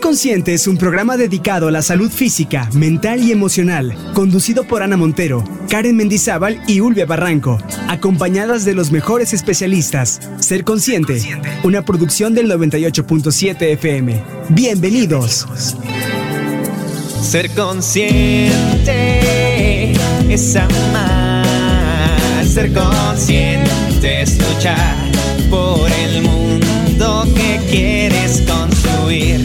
Ser Consciente es un programa dedicado a la salud física, mental y emocional, conducido por Ana Montero, Karen Mendizábal y Ulvia Barranco, acompañadas de los mejores especialistas. Ser Consciente, una producción del 98.7 FM. Bienvenidos. Ser consciente es amar, ser consciente es luchar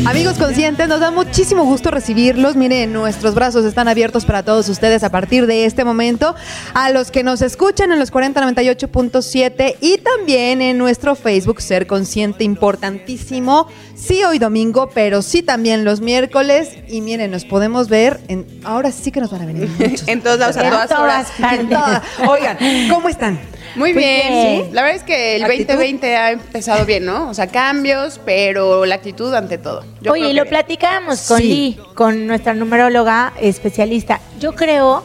Amigos conscientes, nos da muchísimo gusto recibirlos. Miren, nuestros brazos están abiertos para todos ustedes a partir de este momento. A los que nos escuchan en los 4098.7 y también en nuestro Facebook Ser Consciente, importantísimo. Sí hoy domingo, pero sí también los miércoles. Y miren, nos podemos ver en... Ahora sí que nos van a venir muchos. En todos lados, a todas horas. En todas. Oigan, ¿cómo están? Muy Muy bien. bien. sí. La verdad es que el ¿Actitud? 2020 ha empezado bien, ¿no? O sea, cambios, pero la actitud ante todo. Yo Oye, y lo que- platicábamos con Sí. Lee, con nuestra numeróloga especialista. Yo creo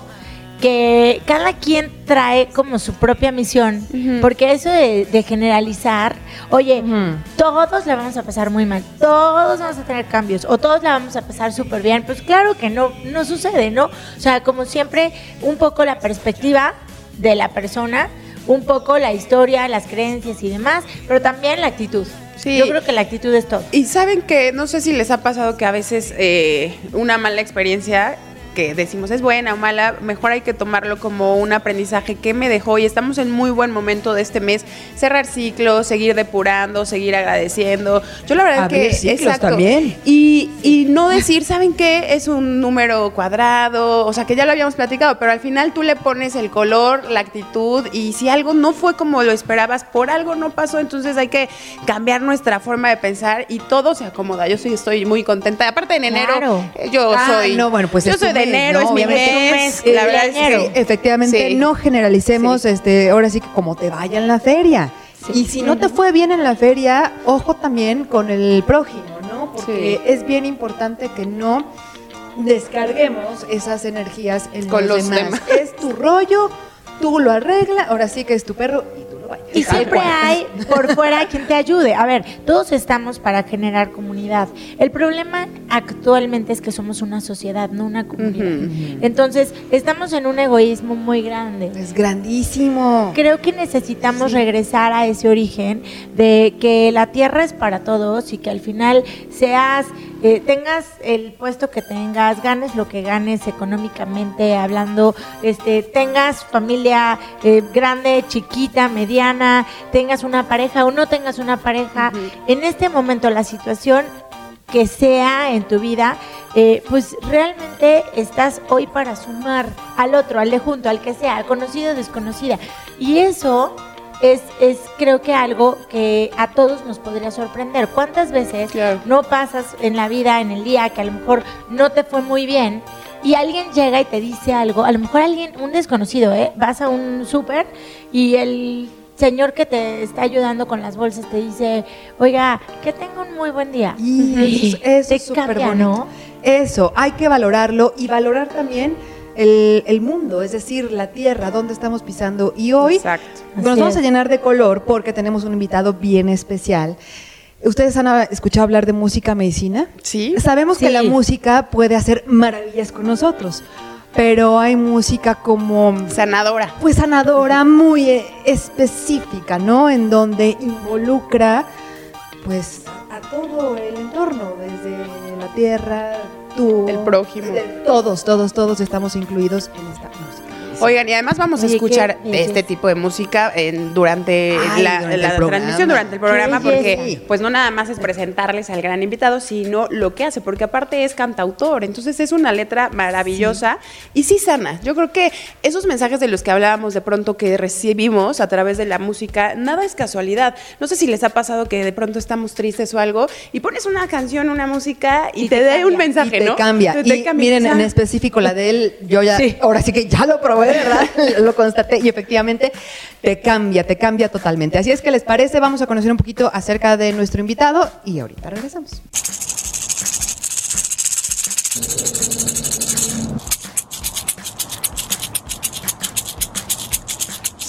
que cada quien trae como su propia misión, porque eso de, de generalizar, oye, todos la vamos a pasar muy mal, todos vamos a tener cambios, o todos la vamos a pasar súper bien, pues claro que no, no sucede, ¿no? O sea, como siempre, un poco la perspectiva de la persona, un poco la historia, las creencias y demás, pero también la actitud. Sí. Yo creo que la actitud es todo. Y saben que, no sé si les ha pasado que a veces eh, una mala experiencia que decimos es buena o mala, mejor hay que tomarlo como un aprendizaje que me dejó y estamos en muy buen momento de este mes, cerrar ciclos, seguir depurando, seguir agradeciendo. Yo la verdad Abrir que ciclos también. Y, y no decir, ¿saben qué? Es un número cuadrado, o sea, que ya lo habíamos platicado, pero al final tú le pones el color, la actitud y si algo no fue como lo esperabas, por algo no pasó, entonces hay que cambiar nuestra forma de pensar y todo se acomoda. Yo sí estoy muy contenta. Aparte en enero, Claro. yo Ah, soy no, bueno, pues yo soy de enero, ¿no? es mi mes. La verdad es que Efectivamente, Sí. no generalicemos, Sí. este, ahora sí que como te vaya en la feria. Y si no te fue bien en la feria, ojo también con el prójimo, ¿no? Porque es bien importante que no descarguemos esas energías en Con los, los demás. demás. Es tu rollo, tú lo arreglas, ahora sí que es tu perro y Y siempre cual. hay por fuera quien te ayude. A ver, todos estamos para generar comunidad. El problema actualmente es que somos una sociedad, no una comunidad. Entonces, estamos en un egoísmo muy grande. Es grandísimo. Creo que necesitamos regresar a ese origen de que la tierra es para todos y que al final seas, eh, tengas el puesto que tengas, ganes lo que ganes económicamente hablando, este, tengas familia eh, grande, chiquita, mediana, tengas una pareja o no tengas una pareja. En este momento la situación que sea en tu vida, eh, pues realmente estás hoy para sumar al otro, al de junto, al que sea, conocido o desconocida. Y eso es, es creo que algo que a todos nos podría sorprender. ¿Cuántas veces Claro. no pasas en la vida, en el día, que a lo mejor no te fue muy bien? Y alguien llega y te dice algo, a lo mejor alguien, un desconocido, ¿eh? Vas a un súper y el señor que te está ayudando con las bolsas te dice, oiga, que tenga un muy buen día. Y eso, es- eso Te es súper bonito. ¿no? Eso, hay que valorarlo y valorar también el, el mundo, es decir, la tierra, donde estamos pisando. Y hoy Exacto. nos Así vamos a llenar de color porque tenemos un invitado bien especial. ¿Ustedes han escuchado hablar de música medicina? Sí. Sabemos que la música puede hacer maravillas con nosotros, pero hay música como Sanadora. pues sanadora muy eh, específica, ¿no? En donde involucra pues a todo el entorno, desde la tierra, tú, El prójimo. todos, todos, todos estamos incluidos en esta música. Oigan, y además vamos a escuchar qué este tipo de música en, durante Ay, la, durante transmisión, durante el programa, porque pues no nada más es presentarles al gran invitado, sino lo que hace, porque aparte es cantautor, entonces es una letra maravillosa y sí sana. Yo creo que esos mensajes de los que hablábamos de pronto que recibimos a través de la música, nada es casualidad. No sé si les ha pasado que de pronto estamos tristes o algo y pones una canción, una música y, Y te, te da un mensaje, y te ¿no? cambia. Te- cambia. miren, en específico la de él, yo ya, Sí. ahora sí que ya lo probé, lo constaté y efectivamente te cambia, te cambia totalmente. Así es que les parece, vamos a conocer un poquito acerca de nuestro invitado y ahorita regresamos.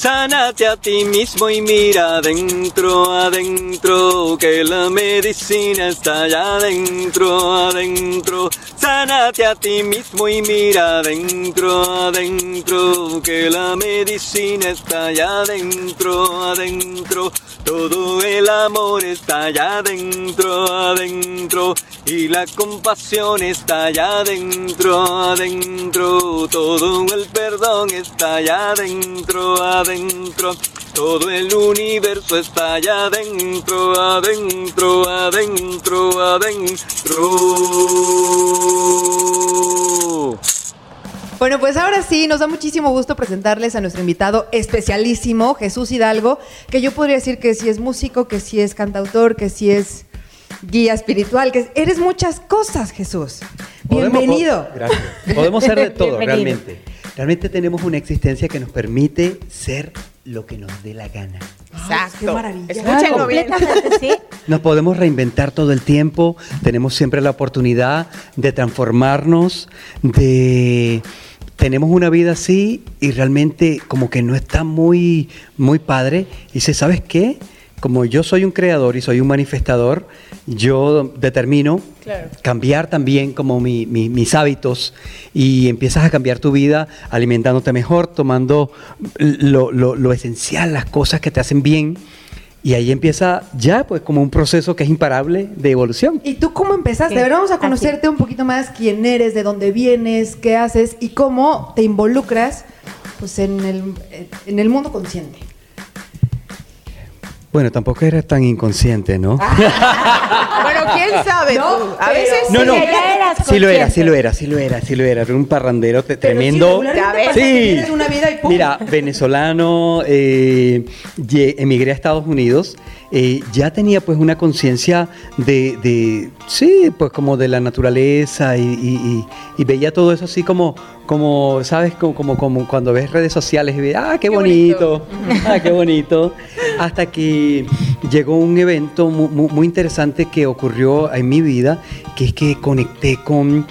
Sánate a ti mismo y mira adentro, adentro, que la medicina está allá adentro, adentro. Sánate a ti mismo y mira adentro, adentro, que la medicina está allá adentro, adentro. Todo el amor está allá adentro, adentro. Y la compasión está allá adentro, adentro. Todo el perdón está allá adentro, adentro. Todo el universo está allá adentro, adentro, adentro, adentro. Bueno, pues ahora sí, nos da muchísimo gusto presentarles a nuestro invitado especialísimo, Jesús Hidalgo, que yo podría decir que sí es músico, que sí es cantautor, que sí es guía espiritual, que eres muchas cosas, Jesús. Podemos- Bienvenido. po- gracias. Podemos ser de todo, Bienvenido. realmente. Realmente tenemos una existencia que nos permite ser lo que nos dé la gana. Exacto. qué maravilla. Escúchenlo bien. Sí. Nos podemos reinventar todo el tiempo, tenemos siempre la oportunidad de transformarnos, de tenemos una vida así y realmente como que no está muy muy padre y dice, ¿sabes qué? Como yo soy un creador y soy un manifestador, yo determino Claro. cambiar también como mi- mi- mis hábitos y empiezas a cambiar tu vida alimentándote mejor, tomando lo, lo- lo esencial, las cosas que te hacen bien y ahí empieza ya pues como un proceso que es imparable de evolución. ¿Y tú cómo empezaste? A ver, vamos a así. conocerte un poquito más quién eres, de dónde vienes, qué haces y cómo te involucras pues, en, el, en el mundo consciente. Bueno, tampoco eres tan inconsciente, ¿no? Bueno, quién sabe No, tú? A veces sí, No, no, ya eras sí lo era, sí lo era, sí lo era, sí lo era. Era un parrandero te- sí, tremendo. Sí. tienes una vida y ¡pum! Mira, venezolano, eh, ye- emigré a Estados Unidos, eh, ya tenía pues una conciencia de, de, sí, pues como de la naturaleza y, y- y- y veía todo eso así como, como ¿sabes? Como, como, como cuando ves redes sociales y ves, ah, qué, Qué bonito, ah, qué bonito. Hasta que llegó un evento mu- mu- muy, interesante que ocurrió en mi vida, que es que conecté con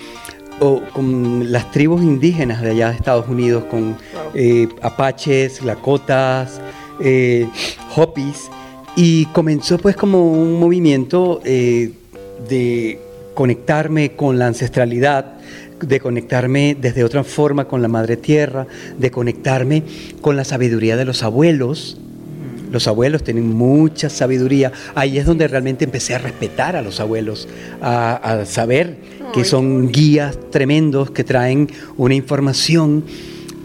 o con las tribus indígenas de allá de Estados Unidos, con eh, apaches, lakotas, eh, hopis, y comenzó pues como un movimiento eh, de conectarme con la ancestralidad, de conectarme desde otra forma con la madre tierra, de conectarme con la sabiduría de los abuelos, los abuelos tienen mucha sabiduría. Ahí es donde realmente empecé a respetar a los abuelos, a, a saber que son guías tremendos que traen una información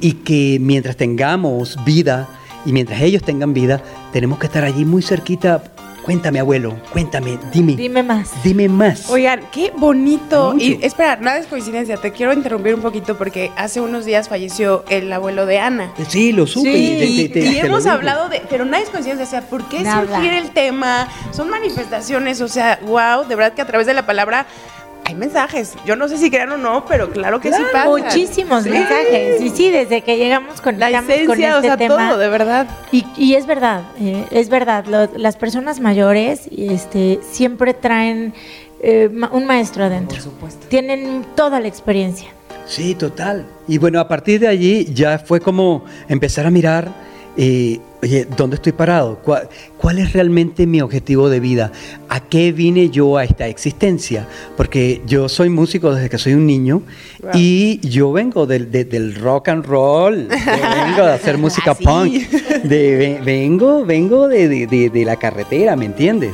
y que mientras tengamos vida y mientras ellos tengan vida, tenemos que estar allí muy cerquita. Cuéntame, abuelo, cuéntame, dime. Dime más. Dime más. Oigan, qué bonito. Mucho. Y espera, nada es coincidencia. Te quiero interrumpir un poquito porque hace unos días falleció el abuelo de Ana. Sí, lo supe. Sí, te- y, te- te- y te lo hemos hablado de, pero nada es coincidencia, o sea, ¿por qué Nada. surgir el tema? Son manifestaciones, o sea, wow, de verdad que a través de la palabra hay mensajes. Yo no sé si crean o no, pero claro que sí pasa. Muchísimos Sí. mensajes. Y sí, desde que llegamos La conectamos con esencia, este o sea, tema. todo, de verdad. Y, y es verdad, eh, es verdad. lo- las personas mayores este, siempre traen eh, un maestro adentro. Tienen toda la experiencia. Sí, total. Y bueno, a partir de allí ya fue como empezar a mirar, eh, oye, ¿dónde estoy parado? ¿Cuál, cuál es realmente mi objetivo de vida? ¿A qué vine yo a esta existencia? Porque yo soy músico desde que soy un niño Wow. y yo vengo del, de- del rock and roll, vengo de hacer música Así. punk, de, ve- vengo, vengo de, de- de- de la carretera, ¿me entiendes?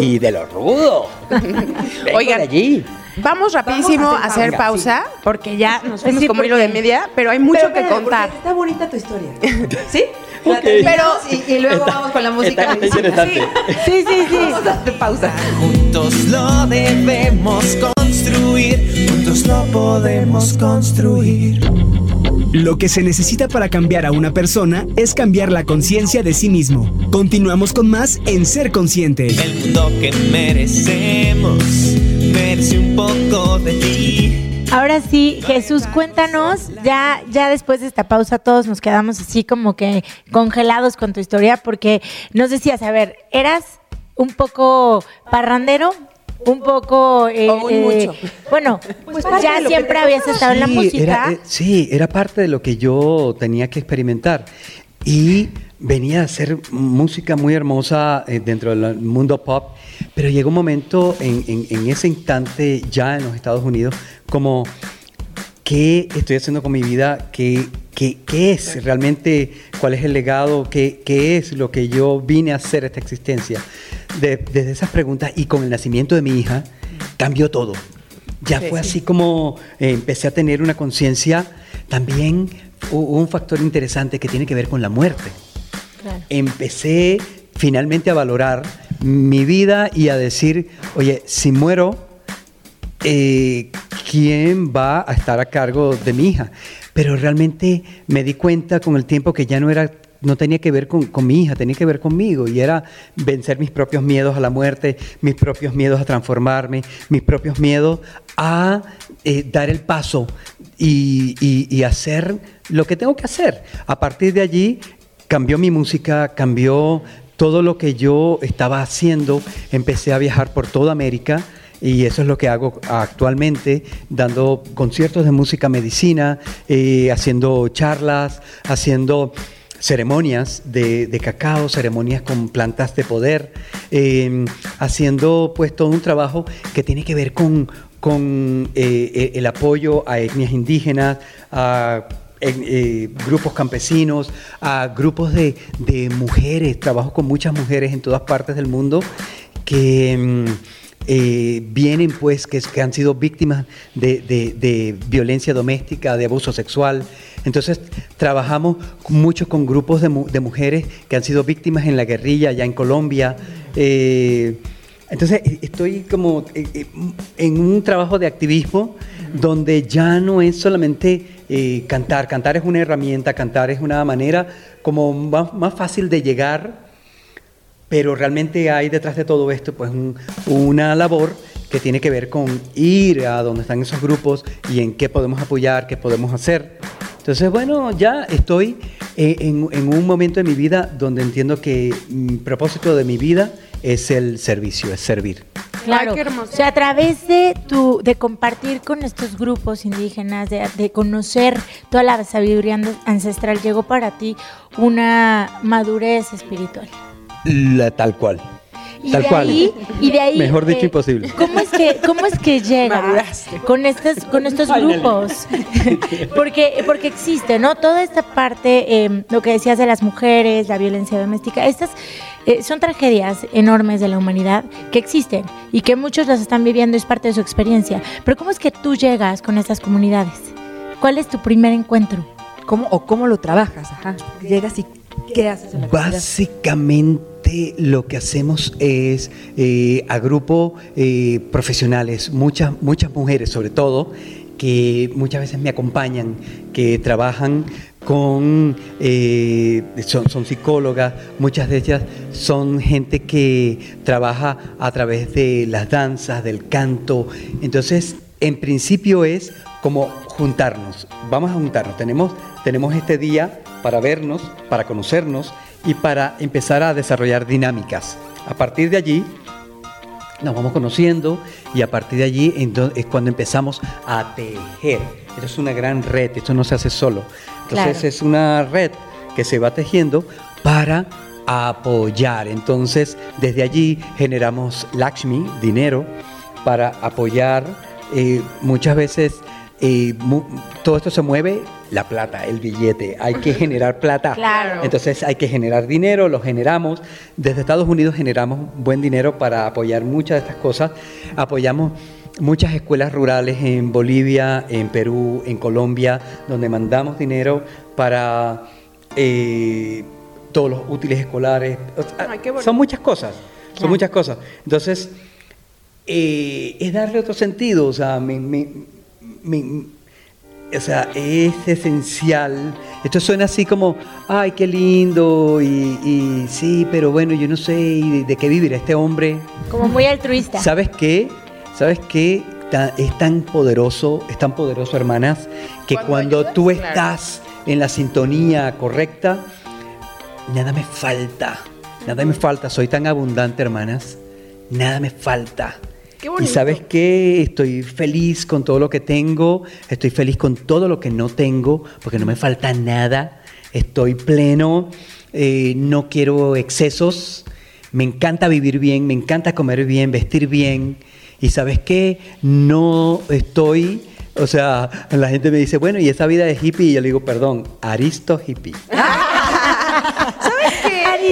Y de lo rudo. Vengo Oigan, de allí. Vamos rapidísimo Vamos a a hacer hacer pausa, porque ya nos fuimos Sí, como hilo de media, pero hay mucho Pero que contar. Está bonita tu historia. ¿Sí? Terminamos y, y luego vamos con la música. Está, está interesante. Sí, sí, sí. Vamos a hacer pausa. Juntos lo debemos construir, juntos lo podemos construir. Lo que se necesita para cambiar a una persona es cambiar la conciencia de sí mismo. Continuamos con más en Ser Consciente. El mundo que merecemos merece un poco de ti. Ahora sí, Jesús, cuéntanos, ya, ya después de esta pausa todos nos quedamos así como que congelados con tu historia, porque nos decías, a ver, eras un poco parrandero, un poco... eh, O eh, mucho. Bueno, Pues ya siempre habías estado en la música. Era, eh, sí, era parte de lo que yo tenía que experimentar. y venía a hacer música muy hermosa eh, dentro del mundo pop, pero llegó un momento en, en- en ese instante ya en los Estados Unidos como ¿qué estoy haciendo con mi vida? ¿Qué, qué, qué es realmente? ¿Cuál es el legado? ¿Qué, qué es lo que yo vine a hacer esta existencia? De- desde esas preguntas y con el nacimiento de mi hija, cambió todo. Ya Sí. fue así como eh, empecé a tener una conciencia. También un factor interesante que tiene que ver con la muerte empecé finalmente a valorar mi vida y a decir, oye, si muero, eh, ¿quién va a estar a cargo de mi hija? Pero realmente me di cuenta con el tiempo que ya no era no tenía que ver con, con mi hija, tenía que ver conmigo y era vencer mis propios miedos a la muerte, mis propios miedos a transformarme, mis propios miedos a eh, dar el paso y, y- y hacer lo que tengo que hacer. A partir de allí cambió mi música, cambió todo lo que yo estaba haciendo, empecé a viajar por toda América y eso es lo que hago actualmente, dando conciertos de música medicina, eh, haciendo charlas, haciendo ceremonias de, cacao, ceremonias con plantas de poder, eh, haciendo pues todo un trabajo que tiene que ver con, con eh, el apoyo a etnias indígenas, a grupos campesinos, a grupos de, de mujeres, trabajo con muchas mujeres en todas partes del mundo que mm, eh, vienen pues, que, han sido víctimas de, violencia doméstica, de abuso sexual. Entonces trabajamos mucho con grupos de, mu- de mujeres que han sido víctimas en la guerrilla allá en Colombia. Eh, entonces eh, estoy como eh, eh, en un trabajo de activismo donde ya no es solamente eh, cantar, cantar es una herramienta, cantar es una manera como más fácil de llegar, pero realmente hay detrás de todo esto pues un- una labor que tiene que ver con ir a donde están esos grupos y en qué podemos apoyar, qué podemos hacer. Entonces, bueno, ya estoy eh, en, en un momento de mi vida donde entiendo que mi propósito de mi vida es el servicio, es servir. Claro. Ay, qué hermoso. O sea, a través de tu, de compartir con estos grupos indígenas, de, de conocer toda la sabiduría an- ancestral, llegó para ti una madurez espiritual. La, tal cual. Y Tal de cual. ahí, y de ahí, Mejor dicho, eh, imposible. ¿Cómo es que, cómo es que llega con estos, con estos grupos? porque, porque existe, ¿no? Toda esta parte, eh, lo que decías de las mujeres, la violencia doméstica, estas eh, son tragedias enormes de la humanidad que existen y que muchos las están viviendo, es parte de su experiencia. Pero ¿cómo es que tú llegas con estas comunidades? ¿Cuál es tu primer encuentro? ¿Cómo, ¿O cómo lo trabajas? Ajá. Llegas y ¿qué haces en la? Básicamente lo que hacemos es eh, agrupo eh, profesionales, muchas, muchas mujeres sobre todo, que muchas veces me acompañan, que trabajan con, eh, son, son psicólogas, muchas de ellas son gente que trabaja a través de las danzas, del canto. Entonces, en principio es como juntarnos, vamos a juntarnos, tenemos, tenemos este día para vernos, para conocernos y para empezar a desarrollar dinámicas. A partir de allí, nos vamos conociendo y a partir de allí es cuando empezamos a tejer. Esto es una gran red, esto no se hace solo. Entonces Claro. es una red que se va tejiendo para apoyar. Entonces desde allí generamos Lakshmi, dinero, para apoyar. Eh, muchas veces eh, todo esto se mueve, la plata, el billete. Hay que generar plata. Claro. Entonces hay que generar dinero, lo generamos. Desde Estados Unidos generamos buen dinero para apoyar muchas de estas cosas. Apoyamos muchas escuelas rurales en Bolivia, en Perú, en Colombia, donde mandamos dinero para eh, todos los útiles escolares. O sea, Ay, qué bonito. son muchas cosas, son Claro. muchas cosas. Entonces, eh, es darle otro sentido, o sea, me- me- me- o sea, es esencial. Esto suena así como, ay, qué lindo, y, y sí, pero bueno, yo no sé y de, de qué vivirá este hombre. Como muy altruista. ¿Sabes qué? ¿Sabes qué? Ta- Es tan poderoso, es tan poderoso, hermanas, que Cuando cuando, ayudas, tú claro. estás en la sintonía correcta, nada me falta, nada me falta. Soy tan abundante, hermanas, nada me falta. Qué Y sabes qué, estoy feliz con todo lo que tengo, estoy feliz con todo lo que no tengo, porque no me falta nada. estoy pleno, eh, no quiero excesos, me encanta vivir bien, me encanta comer bien, vestir bien. Y sabes qué, no estoy, o sea, la gente me dice, bueno, ¿y esa vida de hippie? Y yo le digo, perdón, aristo hippie.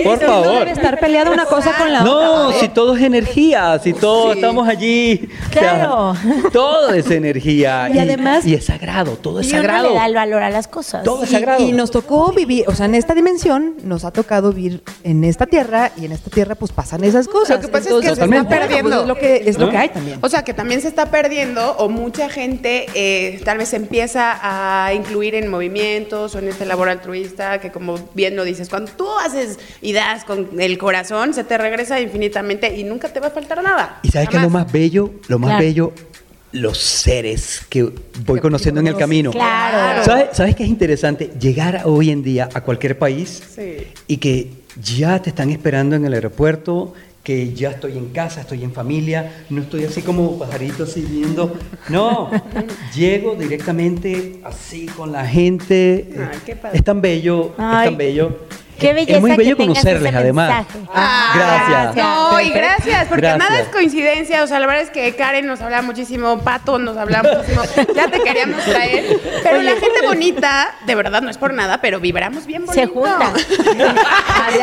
Por No favor. debe estar peleada una cosa con la No, otra. si todo es energía, si todos Sí. estamos allí. o sea, Claro. todo es energía. Y además- Y es sagrado, todo es Y uno sagrado. le da el valor a las cosas. Todo es Y- sagrado. Y, nos tocó vivir, o sea, en esta dimensión nos ha tocado vivir en esta tierra y en esta tierra pues pasan esas cosas. Lo que pasa es que Entonces, se está bueno, pues, perdiendo. es lo que es lo ¿No? que hay también. O sea, que también se está perdiendo o mucha gente eh, tal vez empieza a incluir en movimientos o en este labor altruista que como bien lo dices, cuando tú haces y das con el corazón, se te regresa infinitamente y nunca te va a faltar nada. Y sabes que lo Jamás. más bello, lo más Claro. bello, los seres que voy conociendo en el camino. Claro. ¿Sabes, ¿Sabes qué es interesante? Llegar a- hoy en día a cualquier país Sí. y que ya te están esperando en el aeropuerto, que ya estoy en casa, estoy en familia, no estoy así como pajarito así viendo. No, llego directamente así con la gente. Ay, qué padre. Es tan bello, Ay, es tan bello. Qué belleza Es muy que bello tengas conocerles ese además. Ah, gracias. No, y gracias, porque Gracias. nada es coincidencia. O sea, la verdad es que Karen nos habla muchísimo, Pato nos habla muchísimo. Ya te queríamos traer. Pero la gente bonita, de verdad, no es por nada, pero vibramos bien bonito. Se juntan.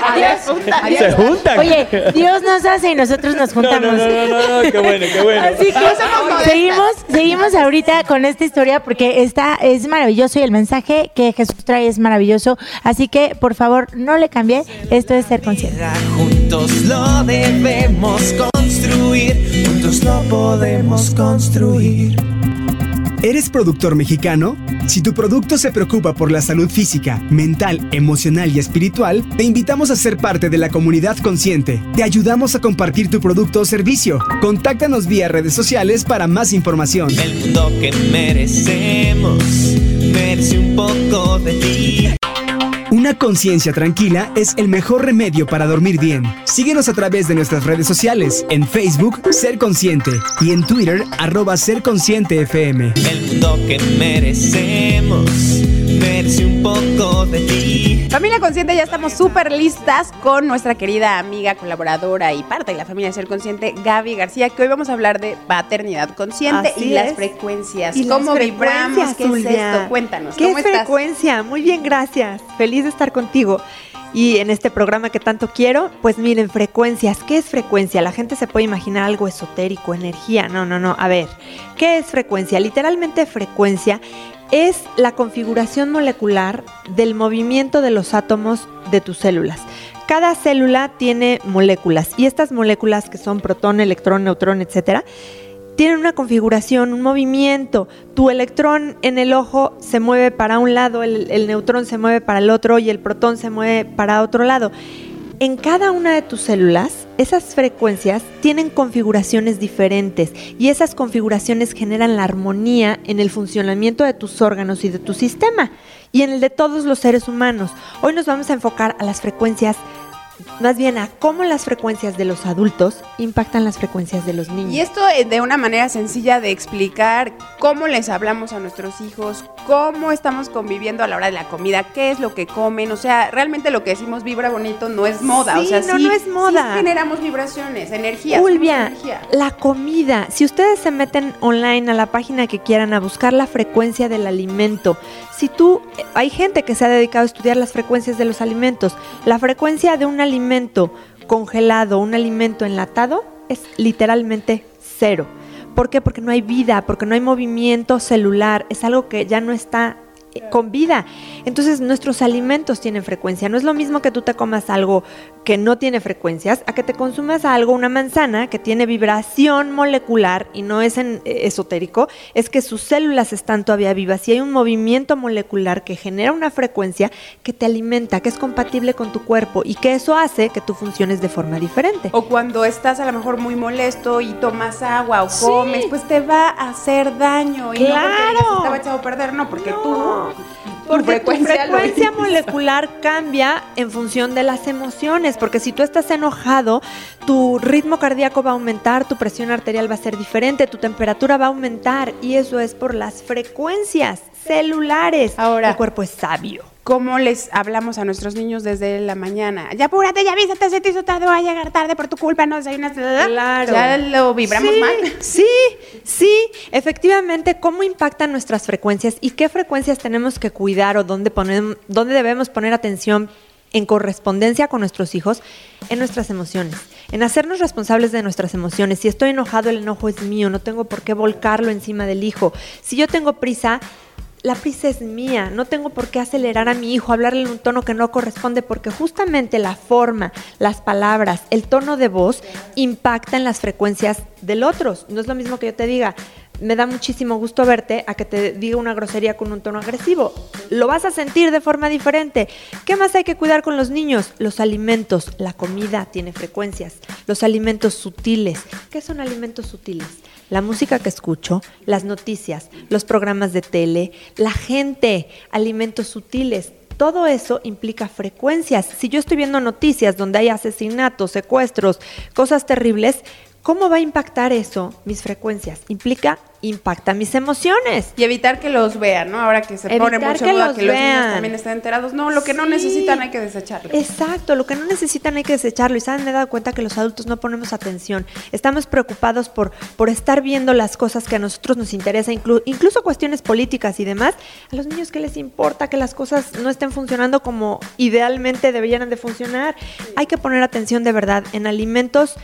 Adiós. Se juntan. Oye, Dios nos hace y nosotros nos No, juntamos. no, no, no, no, qué bueno, qué bueno. Así que somos seguimos, seguimos ahorita con esta historia porque está, es maravilloso y el mensaje que Jesús trae es maravilloso. Así que, por favor, no le cambie. Esto es ser consciente. Juntos lo debemos construir, juntos lo podemos construir. ¿Eres productor mexicano? Si tu producto se preocupa por la salud física, mental, emocional y espiritual, te invitamos a ser parte de la comunidad consciente. Te ayudamos a compartir tu producto o servicio. Contáctanos vía redes sociales para más información. El mundo que merecemos merece un poco de ti. Una conciencia tranquila es el mejor remedio para dormir bien. Síguenos a través de nuestras redes sociales, en Facebook, Ser Consciente, y en Twitter, arroba Ser Consciente FM. El mundo que merecemos merece un poco de ti. Familia Consciente, ya estamos súper listas con nuestra querida amiga, colaboradora y parte de la familia Ser Consciente, Gaby García, que hoy vamos a hablar de paternidad consciente Así y las frecuencias. Y las ¿Cómo vibramos? frecuencias, ¿Qué es Zulbia. esto? Cuéntanos. ¿Qué ¿Cómo es estás? frecuencia? Muy bien, gracias. Feliz estar contigo. Y en este programa que tanto quiero, pues miren, frecuencias. ¿Qué es frecuencia? La gente se puede imaginar algo esotérico, energía. No, no, no. A ver, ¿qué es frecuencia? Literalmente frecuencia es la configuración molecular del movimiento de los átomos de tus células. Cada célula tiene moléculas y estas moléculas que son protón, electrón, neutrón, etcétera, tienen una configuración, un movimiento. Tu electrón en el ojo se mueve para un lado, el, el neutrón se mueve para el otro y el protón se mueve para otro lado. En cada una de tus células, esas frecuencias tienen configuraciones diferentes y esas configuraciones generan la armonía en el funcionamiento de tus órganos y de tu sistema y en el de todos los seres humanos. Hoy nos vamos a enfocar a las frecuencias más bien a cómo las frecuencias de los adultos impactan las frecuencias de los niños. Y esto es de una manera sencilla de explicar cómo les hablamos a nuestros hijos, cómo estamos conviviendo a la hora de la comida, qué es lo que comen, o sea, realmente lo que decimos vibra bonito no es moda, Sí, o sea, no, sí- no es moda. sí generamos vibraciones, energía. Ulvia, energía. la comida. Si ustedes se meten online a la página que quieran a buscar la frecuencia del alimento, si tú, eh, hay gente que se ha dedicado a estudiar las frecuencias de los alimentos. La frecuencia de un alimento congelado, un alimento enlatado, es literalmente cero. ¿Por qué? Porque no hay vida, porque no hay movimiento celular, es algo que ya no está eh, con vida. Entonces nuestros alimentos tienen frecuencia. No es lo mismo que tú te comas algo que no tiene frecuencias a que te consumas algo, una manzana que tiene vibración molecular y no es en, eh, esotérico, es que sus células están todavía vivas y hay un movimiento molecular que genera una frecuencia que te alimenta, que es compatible con tu cuerpo y que eso hace que tú funciones de forma diferente. O cuando estás a lo mejor muy molesto y tomas agua o Sí. comes, pues te va a hacer daño. Y no porque ¡Claro! estaba echado a perder, no, porque tú, tu Porque frecuencia, tu frecuencia molecular cambia en función de las emociones, porque si tú estás enojado, tu ritmo cardíaco va a aumentar, tu presión arterial va a ser diferente, tu temperatura va a aumentar y eso es por las frecuencias celulares. Ahora- el cuerpo es sabio. cómo les hablamos a nuestros niños desde la mañana. Ya apúrate, ya avísate, se te hizo tarde, voy a llegar tarde por tu culpa, no desayunas. Claro. Ya lo vibramos sí, mal. Sí, sí, efectivamente, cómo impactan nuestras frecuencias y qué frecuencias tenemos que cuidar o dónde, ponem- dónde debemos poner atención en correspondencia con nuestros hijos en nuestras emociones, en hacernos responsables de nuestras emociones. Si estoy enojado, el enojo es mío, no tengo por qué volcarlo encima del hijo. Si yo tengo prisa, la prisa es mía, no tengo por qué acelerar a mi hijo, hablarle en un tono que no corresponde, porque justamente la forma, las palabras, el tono de voz impacta en las frecuencias del otro. No es lo mismo que yo te diga, me da muchísimo gusto verte, a que te diga una grosería con un tono agresivo. Lo vas a sentir de forma diferente. ¿Qué más hay que cuidar con los niños? Los alimentos, la comida tiene frecuencias, los alimentos sutiles. ¿Qué son alimentos sutiles? la música que escucho, las noticias, los programas de tele, la gente, alimentos sutiles. Todo eso implica frecuencias. Si yo estoy viendo noticias donde hay asesinatos, secuestros, cosas terribles, ¿cómo va a impactar eso mis frecuencias? Implica impacta mis emociones. Y evitar que los vean, ¿no? Ahora que se pone Evitar mucho que moda los que los niños también estén enterados. No, lo que no Sí. necesitan hay que desecharlo. Exacto, lo que no necesitan hay que desecharlo. Y saben, me he dado cuenta que los adultos no ponemos atención. Estamos preocupados por, por estar viendo las cosas que a nosotros nos interesa, inclu- incluso cuestiones políticas y demás. A los niños, ¿qué les importa que las cosas no estén funcionando como idealmente deberían de funcionar? Hay que poner atención de verdad en alimentos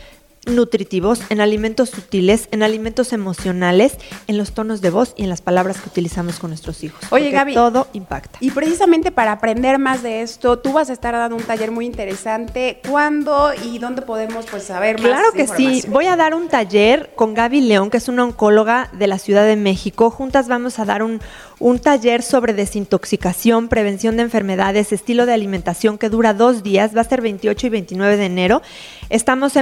nutritivos, en alimentos sutiles, en alimentos emocionales, en los tonos de voz y en las palabras que utilizamos con nuestros hijos. Oye, Gaby. Todo impacta. Y precisamente para aprender más de esto, tú vas a estar dando un taller muy interesante. ¿Cuándo y dónde podemos pues saber más? Claro que sí. Voy a dar un taller con Gaby León, que es una oncóloga de la Ciudad de México. Juntas vamos a dar un, un taller sobre desintoxicación, prevención de enfermedades, estilo de alimentación que dura dos días. Va a ser 28 y 29 de enero. Estamos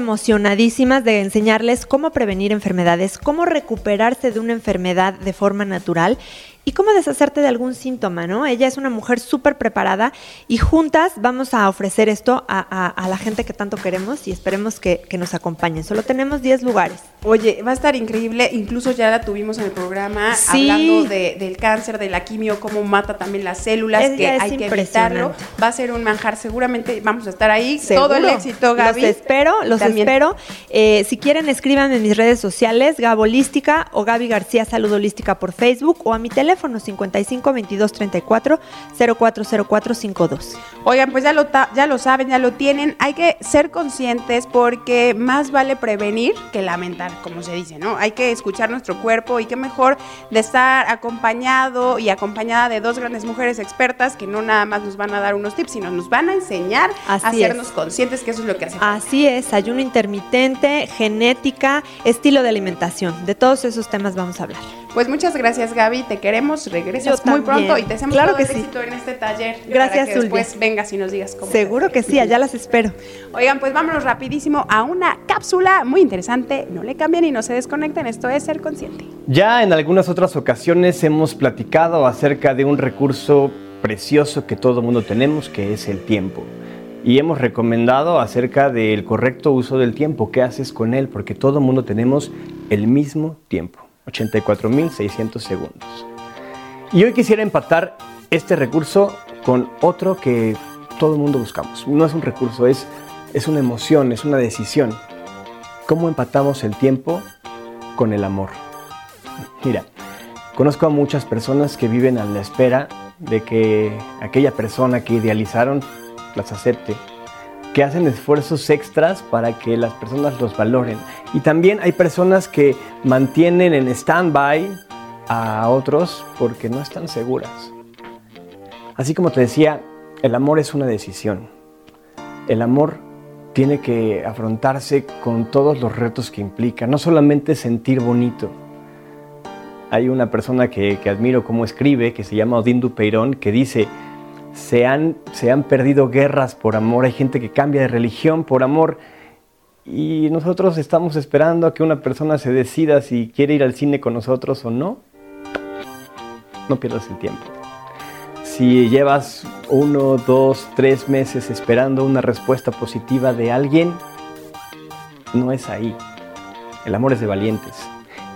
de enseñarles cómo prevenir enfermedades, cómo recuperarse de una enfermedad de forma natural y cómo deshacerte de algún síntoma, ¿no? Ella es una mujer súper preparada y juntas vamos a ofrecer esto a, a- a la gente que tanto queremos y esperemos que, que nos acompañen. Solo tenemos 10 lugares. Oye, va a estar increíble. Incluso ya la tuvimos en el programa Sí. hablando de- del cáncer, de la quimio, cómo mata también las células, Es- que hay que evitarlo. Va a ser un manjar. Seguramente vamos a estar ahí. Seguro. Todo el éxito, Gaby. Los espero, los También. espero. Eh, si quieren, escríbanme en mis redes sociales, Gabolística o Gaby García Salud Holística por Facebook o a mi teléfono 55 22 34 0404 52. Oigan, pues ya lo, ya lo saben, ya lo tienen. Hay que ser conscientes porque más vale prevenir que lamentar, como se dice, ¿no? Hay que escuchar nuestro cuerpo y qué mejor de estar acompañado y acompañada de dos grandes mujeres expertas que no nada más nos van a dar unos tips, sino nos van a enseñar Así a hacernos es. conscientes que eso es lo que hace. falta. Así es, ayuno intermitente, genética, estilo de alimentación. De todos esos temas vamos a hablar. Pues muchas gracias, Gaby. Te queremos. Regresas Yo muy también. pronto y te deseamos Claro todo que el sí. éxito en este taller. Gracias, para que después vengas y nos digas cómo. Seguro que sí, allá las espero. Oigan, pues vámonos rapidísimo a una cápsula muy interesante. No le cambien y no se desconecten. Esto es Ser Consciente. Ya en algunas otras ocasiones hemos platicado acerca de un recurso precioso que todo mundo tenemos, que es el tiempo. Y hemos recomendado acerca del correcto uso del tiempo, qué haces con él, porque todo mundo tenemos el mismo tiempo, 84.600 segundos. Y hoy quisiera empatar este recurso con otro que todo el mundo buscamos. No es un recurso, es, es una emoción, es una decisión. ¿Cómo empatamos el tiempo con el amor? Mira, conozco a muchas personas que viven a la espera de que aquella persona que idealizaron las acepte, que hacen esfuerzos extras para que las personas los valoren. Y también hay personas que mantienen en stand-by a otros porque no están seguras. Así como te decía, el amor es una decisión. El amor tiene que afrontarse con todos los retos que implica, no solamente sentir bonito. Hay una persona que, que admiro cómo escribe, que se llama Odín Dupeirón, que dice, se han, se han perdido guerras por amor, hay gente que cambia de religión por amor, y nosotros estamos esperando a que una persona se decida si quiere ir al cine con nosotros o no. No pierdas el tiempo. Si llevas uno, dos, tres meses esperando una respuesta positiva de alguien, no es ahí. El amor es de valientes.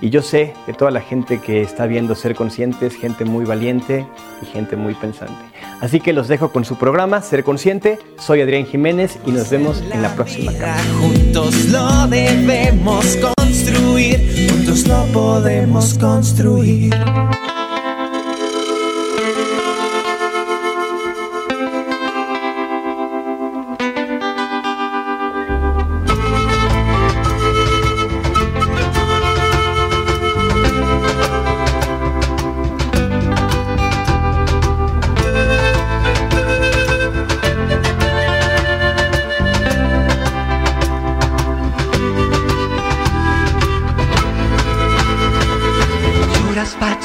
Y yo sé que toda la gente que está viendo Ser Consciente es gente muy valiente y gente muy pensante. Así que los dejo con su programa Ser Consciente. Soy Adrián Jiménez y nos vemos en la próxima. Juntos lo debemos construir, juntos lo podemos construir.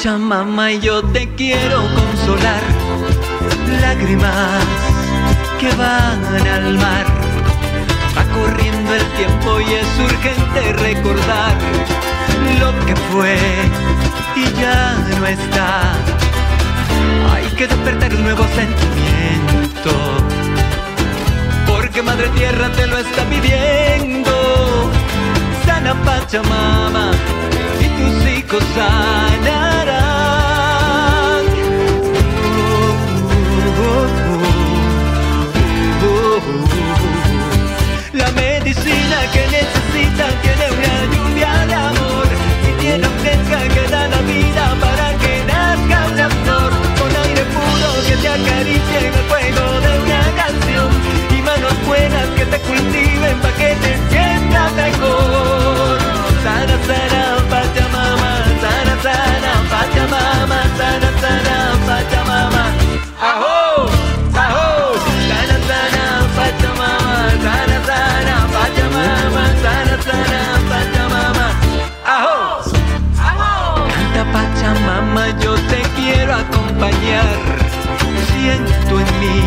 Pachamama y yo te quiero consolar. Lágrimas que van al mar. Va corriendo el tiempo y es urgente recordar lo que fue y ya no está. Hay que despertar un nuevo sentimiento. Porque Madre Tierra te lo está pidiendo. Sana Pachamama sanarán. La medicina que necesitan tiene una lluvia de amor y tierra fresca que da la vida para que nazca una flor con aire puro que te acaricie en el fuego de una canción y manos buenas que te cultiven para que te sientas mejor. Pachamama, sana, Pachamama. ¡Ajo! ¡Ajo! Sana, Pachamama, sana, Pachamama, sana, Pachamama. ¡Ajo! ¡Ajo! Canta Pachamama, yo te quiero acompañar. Siento en mí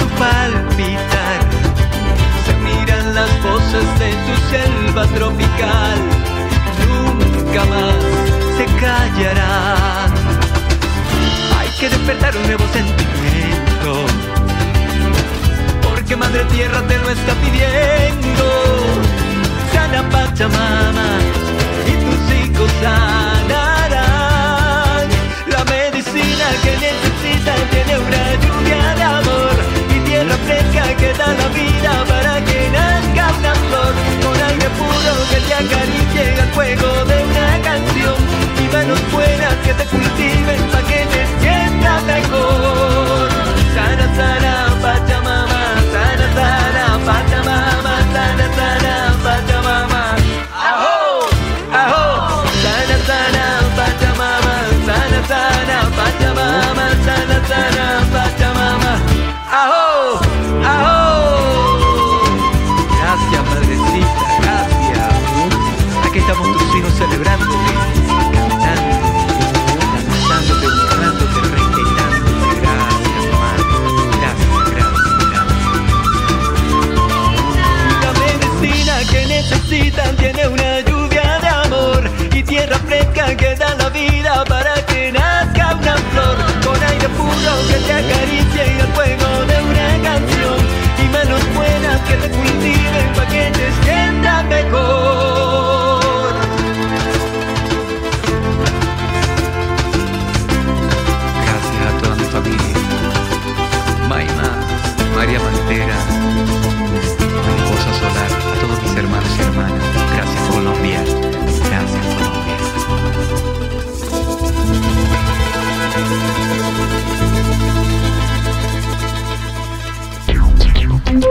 tu palpitar. Se miran las voces de tu selva tropical. Nunca más se callarán. Hay que despertar un nuevo sentimiento. Porque Madre Tierra te lo está pidiendo. Sana Pachamama y tus hijos sanarán. La medicina que necesitan tiene una lluvia de amor y tierra fresca que da la vida para que nazca una flor con aire puro que te acaricie al fuego de una canción y manos buenas que te cultiven para que te sientas mejor.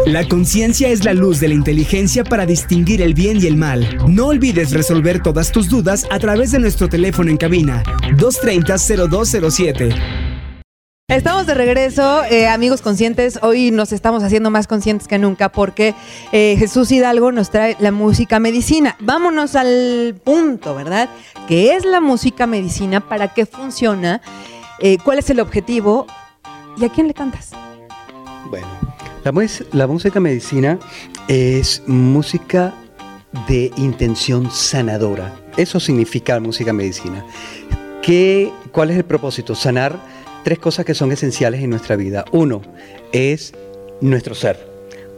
La conciencia es la luz de la inteligencia para distinguir el bien y el mal. No olvides resolver todas tus dudas a través de nuestro teléfono en cabina 230-0207. Estamos de regreso, eh, amigos conscientes. Hoy nos estamos haciendo más conscientes que nunca porque eh, Jesús Hidalgo nos trae la música medicina. Vámonos al punto, ¿verdad? ¿Qué es la música medicina? ¿Para qué funciona? Eh, ¿Cuál es el objetivo? ¿Y a quién le cantas? Bueno, la, la música medicina es música de intención sanadora. Eso significa música medicina. ¿Qué, ¿Cuál es el propósito? Sanar tres cosas que son esenciales en nuestra vida. Uno es nuestro ser,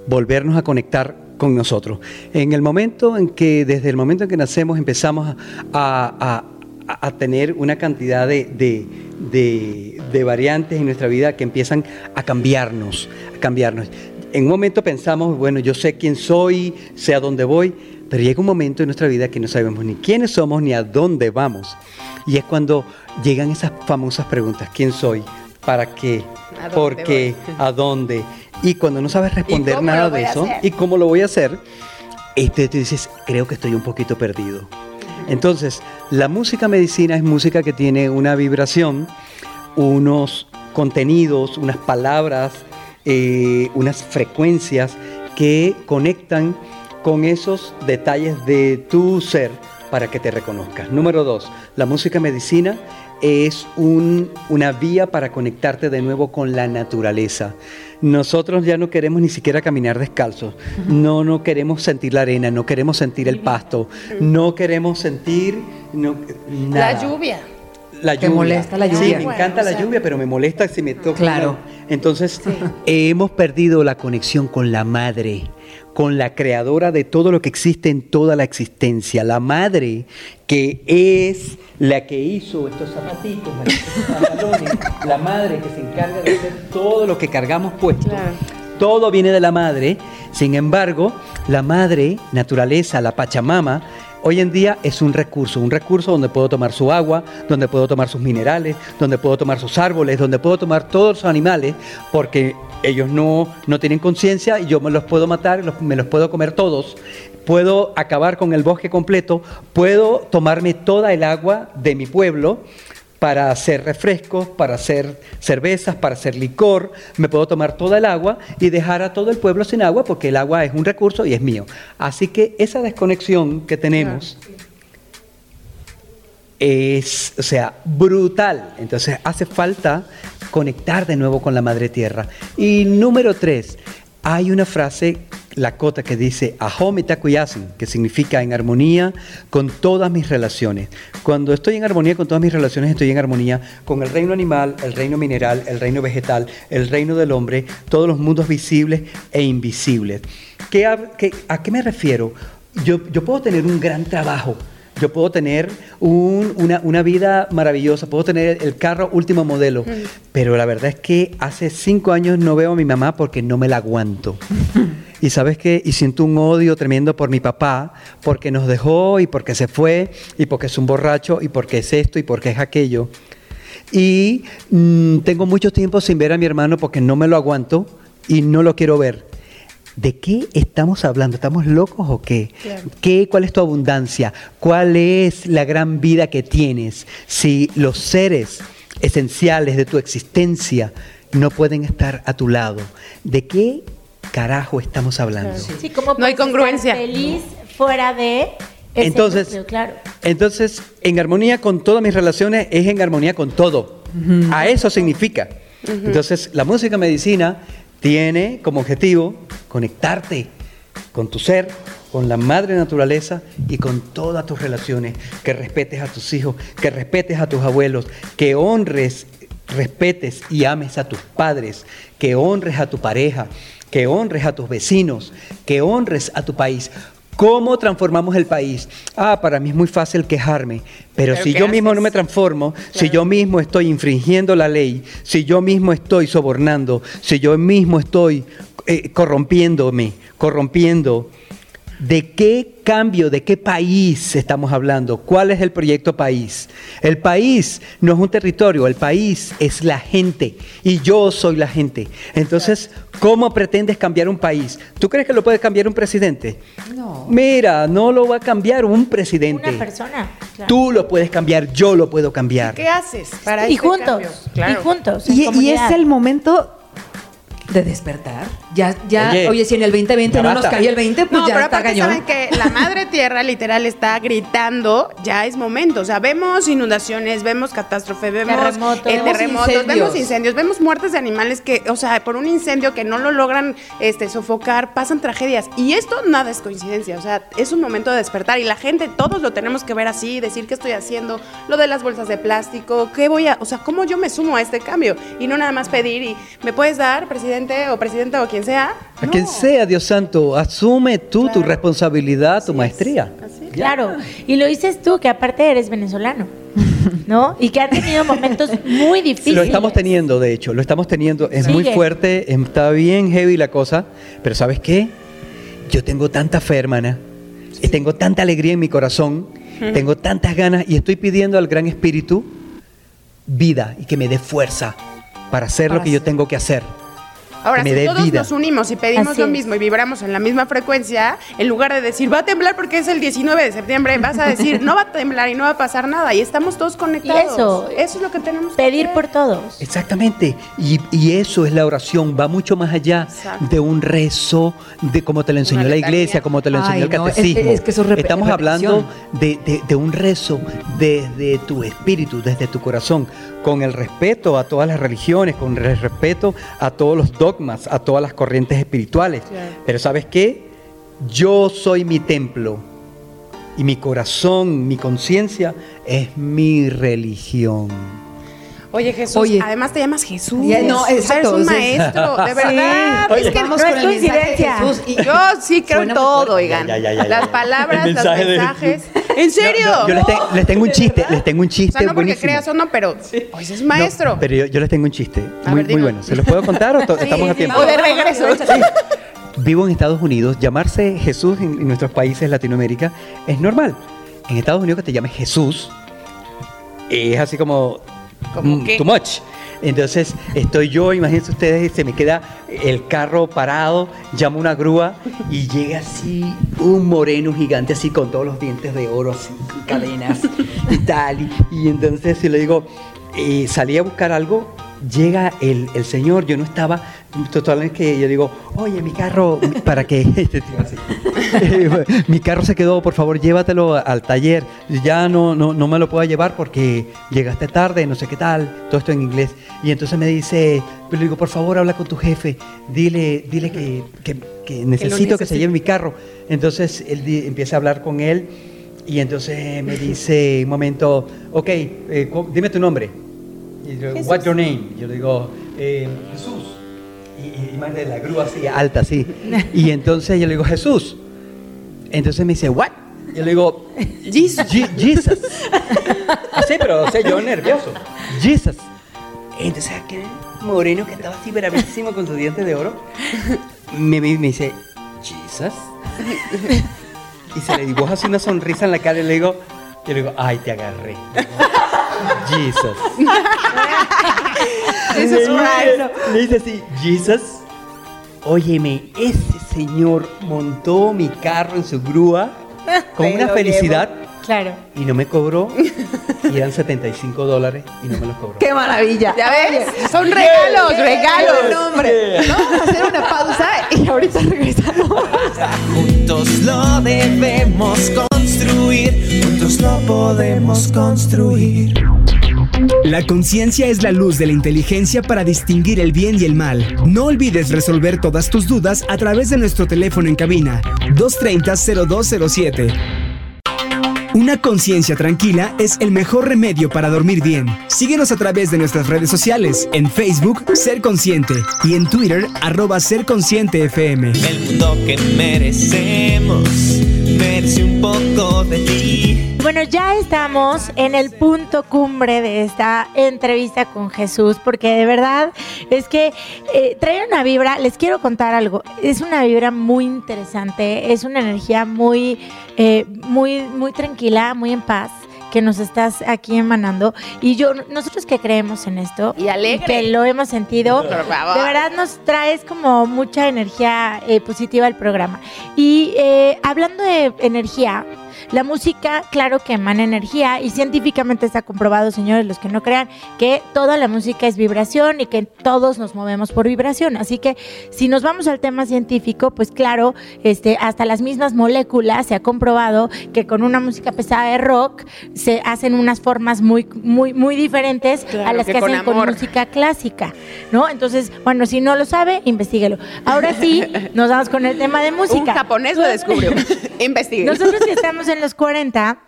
volvernos a conectar con nosotros. En el momento en que, desde el momento en que nacemos, empezamos a- a tener una cantidad de, de- de- de variantes en nuestra vida que empiezan a cambiarnos, a cambiarnos. En un momento pensamos, bueno, yo sé quién soy, sé a dónde voy, pero llega un momento en nuestra vida que no sabemos ni quiénes somos ni a dónde vamos. Y es cuando llegan esas famosas preguntas, ¿quién soy? ¿Para qué? ¿A dónde ¿Por qué? ¿A dónde? Y cuando no sabes responder nada de eso? ¿y cómo lo voy a hacer? Este, tú dices, creo que estoy un poquito perdido. Entonces, la música medicina es música que tiene una vibración, unos contenidos, unas palabras, eh, unas frecuencias que conectan con esos detalles de tu ser para que te reconozcas. Número dos, la música medicina es un- una vía para conectarte de nuevo con la naturaleza. Nosotros ya no queremos ni siquiera caminar descalzos, no, no queremos sentir la arena, no queremos sentir el pasto, no queremos sentir no, nada. La lluvia. La ¿Te lluvia. molesta la Sí, lluvia? me Bueno, encanta o la sea- lluvia, pero me molesta si me toca. Claro. Entonces, hemos perdido la conexión con la madre, con la creadora de todo lo que existe en toda la existencia. La madre que es la que hizo estos zapatitos, estos pantalones, la madre que se encarga de hacer todo lo que cargamos puesto. Claro. Todo viene de la madre. Sin embargo, la madre, naturaleza, la Pachamama, hoy en día es un recurso, un recurso donde puedo tomar su agua, donde puedo tomar sus minerales, donde puedo tomar sus árboles, donde puedo tomar todos los animales, porque ellos no, no tienen conciencia y yo me los puedo matar, los- me los puedo comer todos. Puedo acabar con el bosque completo, puedo tomarme toda el agua de mi pueblo para hacer refrescos, para hacer cervezas, para hacer licor. Me puedo tomar toda el agua y dejar a todo el pueblo sin agua porque el agua es un recurso y es mío. Así que esa desconexión que tenemos es, o sea, brutal. Entonces hace falta conectar de nuevo con la madre tierra. Y número tres, hay una frase lakota que dice Ahome que significa en armonía con todas mis relaciones. Cuando estoy en armonía con todas mis relaciones, estoy en armonía con el reino animal, el reino mineral, el reino vegetal, el reino del hombre, todos los mundos visibles e invisibles. ¿Qué ha- qué- ¿A qué me refiero? Yo, yo puedo tener un gran trabajo, yo puedo tener un- una, una vida maravillosa, puedo tener el carro último modelo, pero la verdad es que hace cinco años no veo a mi mamá porque no me la aguanto. Y sabes qué, y siento un odio tremendo por mi papá, porque nos dejó y porque se fue, y porque es un borracho, y porque es esto, y porque es aquello. Y mm, tengo mucho tiempo sin ver a mi hermano porque no me lo aguanto y no lo quiero ver. ¿De qué estamos hablando? ¿Estamos locos o qué? ¿Qué? ¿Cuál es tu abundancia? ¿Cuál es la gran vida que tienes? Si los seres esenciales de tu existencia no pueden estar a tu lado, ¿de qué carajo estamos hablando? Sí, como No hay congruencia. estar feliz fuera de ese Entonces, núcleo, claro. entonces, en armonía con todas mis relaciones es en armonía con todo. A eso significa. Entonces, la música medicina tiene como objetivo conectarte con tu ser, con la madre naturaleza y con todas tus relaciones, que respetes a tus hijos, que respetes a tus abuelos, que honres, respetes y ames a tus padres, que honres a tu pareja, que honres a tus vecinos, que honres a tu país. ¿Cómo transformamos el país? Ah, para mí es muy fácil quejarme, pero, ¿Pero si yo mismo no me transformo, si yo mismo estoy infringiendo la ley, si yo mismo estoy sobornando, si yo mismo estoy eh, corrompiéndome, corrompiendo, ¿de qué cambio, de qué país estamos hablando? ¿Cuál es el proyecto país? El país no es un territorio, el país es la gente y yo soy la gente. Entonces, ¿cómo pretendes cambiar un país? ¿Tú crees que lo puede cambiar un presidente? No. Mira, no lo va a cambiar un presidente. Una persona. claro. Tú lo puedes cambiar, yo lo puedo cambiar. ¿Qué haces para y este juntos. cambio? Claro. Y juntos. Y, y es el momento de despertar. Ya, ya, Oye, oye, si en el 2020 ya no nos basta. cae el 20, pues no, ya pero está cañón. saben que la madre tierra literal está gritando, ya es momento. O sea, vemos inundaciones, vemos catástrofe, vemos Terremotos. eh, Vemos terremotos, incendios. vemos incendios, vemos muertes de animales que, o sea, por un incendio que no lo logran este, sofocar, pasan tragedias. Y esto nada es coincidencia, o sea, es un momento de despertar y la gente, todos lo tenemos que ver así, decir qué estoy haciendo, lo de las bolsas de plástico, qué voy a, o sea, cómo yo me sumo a este cambio y no nada más pedir y me puedes dar, presidente, presidente o presidenta o quien sea. A no. quien sea, Dios santo, asume tú tu Claro. responsabilidad, tu maestría. Así es. Claro, y lo dices tú, que aparte eres venezolano, ¿no? Y que han tenido momentos muy difíciles. Lo estamos teniendo, de hecho, lo estamos teniendo. Es muy Sigue. fuerte, está bien heavy la cosa, pero ¿sabes qué? Yo tengo tanta fe, hermana, y tengo tanta alegría en mi corazón, tengo tantas ganas y estoy pidiendo al Gran Espíritu vida y que me dé fuerza para hacer lo que yo tengo que hacer. Ahora, si todos vida. nos unimos y pedimos Así lo mismo y vibramos en la misma frecuencia, en lugar de decir va a temblar porque es el 19 de septiembre, vas a decir no va a temblar y no va a pasar nada y estamos todos conectados. eso, eso es lo que tenemos que Pedir hacer. por todos. Exactamente, y, y eso es la oración, va mucho más allá Exacto. de un rezo, de como te lo enseñó Una la letanía. iglesia, como te lo enseñó Ay, el no, es- catecismo. es que eso es rep- Estamos hablando de, de- de un rezo desde tu espíritu, desde tu corazón, con el respeto a todas las religiones, con el respeto a todos los dogmas, a todas las corrientes espirituales. Pero ¿sabes qué? Yo soy mi templo y mi corazón, mi conciencia es mi religión. Oye, Jesús, Oye. además te llamas Jesús. No, O sea, exacto, Eres un sí. maestro, de Sí. verdad. Oye. es que no es coincidencia. Jesús y- yo sí creo en todo, oigan. Ya, ya, ya, ya, Las palabras, los mensaje de- mensajes. ¿En serio? Yo, yo les, te- les tengo un chiste, les tengo un o chiste sea, no porque buenísimo. creas o no, pero pues es No, maestro. pero yo, yo les tengo un chiste A muy, ver, muy dime. bueno. ¿Se los puedo contar o Sí, estamos a sí, tiempo? O de regreso. Vivo en Estados Unidos. Llamarse Jesús en, en nuestros países Latinoamérica es normal. En Estados Unidos que te llames Jesús es así como ¿Como mm, qué? too much. Entonces estoy yo, imagínense ustedes, se me queda el carro parado, llamo una grúa y llega así un moreno gigante así con todos los dientes de oro, así cadenas y tal. Y, y entonces si le digo, eh, salí a buscar algo, llega el, el señor, yo no estaba, totalmente que yo digo, oye, mi carro, para que, este mi carro se quedó, por favor, llévatelo al taller, ya no, no, no me lo puedo llevar porque llegaste tarde, no sé qué tal, todo esto en inglés. Y entonces me dice, pero le digo, por favor, habla con tu jefe, dile, dile que, que- que necesito que se lleve mi carro. Entonces él di- empieza a hablar con él y entonces me dice, un momento, ok, eh, dime tu nombre. Y yo, Jesús. what's your name? Yo le digo, "Eh, Jesús. Y, y, y más de la grúa así, alta así. Y entonces yo le digo, Jesús. Entonces me dice, what? Yo le digo, Jesus. Jesus. Así, pero o sea, yo nervioso. Jesus. Entonces aquel moreno que estaba así bravísimo con sus dientes de oro, me, me, me dice, Jesus. Y se le dibuja así una sonrisa en la cara y le digo, yo le digo, ay, te agarré. Jesus. Christ. dice- Le dice así, Jesus. Óyeme, ese señor montó mi carro en su grúa con una felicidad Claro. y no me cobró. Y eran 75 dólares y no me los cobró. ¡Qué maravilla! ¿Ya ves? Son regalos, regalos. No, hombre. Vamos a hacer una pausa y ahorita regresamos. Juntos lo debemos construir, juntos lo podemos construir. La conciencia es la luz de la inteligencia para distinguir el bien y el mal. No olvides resolver todas tus dudas a través de nuestro teléfono en cabina 230-0207. Una conciencia tranquila es el mejor remedio para dormir bien. Síguenos a través de nuestras redes sociales, en Facebook Ser Consciente y en Twitter arroba Ser Consciente FM. El mundo que merecemos Bueno, ya estamos en el punto cumbre de esta entrevista con Jesús, porque de verdad es que eh, trae una vibra, les quiero contar algo, es una vibra muy interesante, es una energía muy, eh, muy, muy tranquila, muy en paz que nos estás aquí emanando y yo nosotros que creemos en esto Y alegre. que lo hemos sentido Por favor. de verdad nos traes como mucha energía eh, positiva al programa. Y eh, hablando de energía, la música, claro que emana energía y científicamente está comprobado, señores, los que no crean, que toda la música es vibración y que todos nos movemos por vibración. Así que si nos vamos al tema científico, pues claro, este, hasta las mismas moléculas se ha comprobado que con una música pesada de rock se hacen unas formas muy, muy, muy diferentes a las que hacen con música clásica, ¿no? Entonces, bueno, si no lo sabe, investíguelo. Ahora sí, nos vamos con el tema de Un música. japonés lo descubrió. Investigue. Nosotros que estamos en los 40,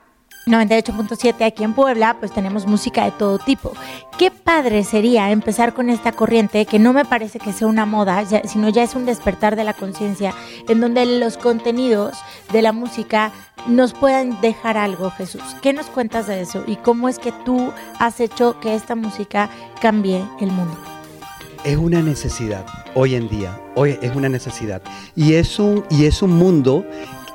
98.7 aquí en Puebla, pues tenemos música de todo tipo. Qué padre sería empezar con esta corriente que no me parece que sea una moda, sino ya es un despertar de la conciencia, en donde los contenidos de la música nos puedan dejar algo, Jesús. ¿Qué nos cuentas de eso? ¿Y cómo es que tú has hecho que esta música cambie el mundo? Es una necesidad hoy en día, hoy es una necesidad. Y es un, y es un mundo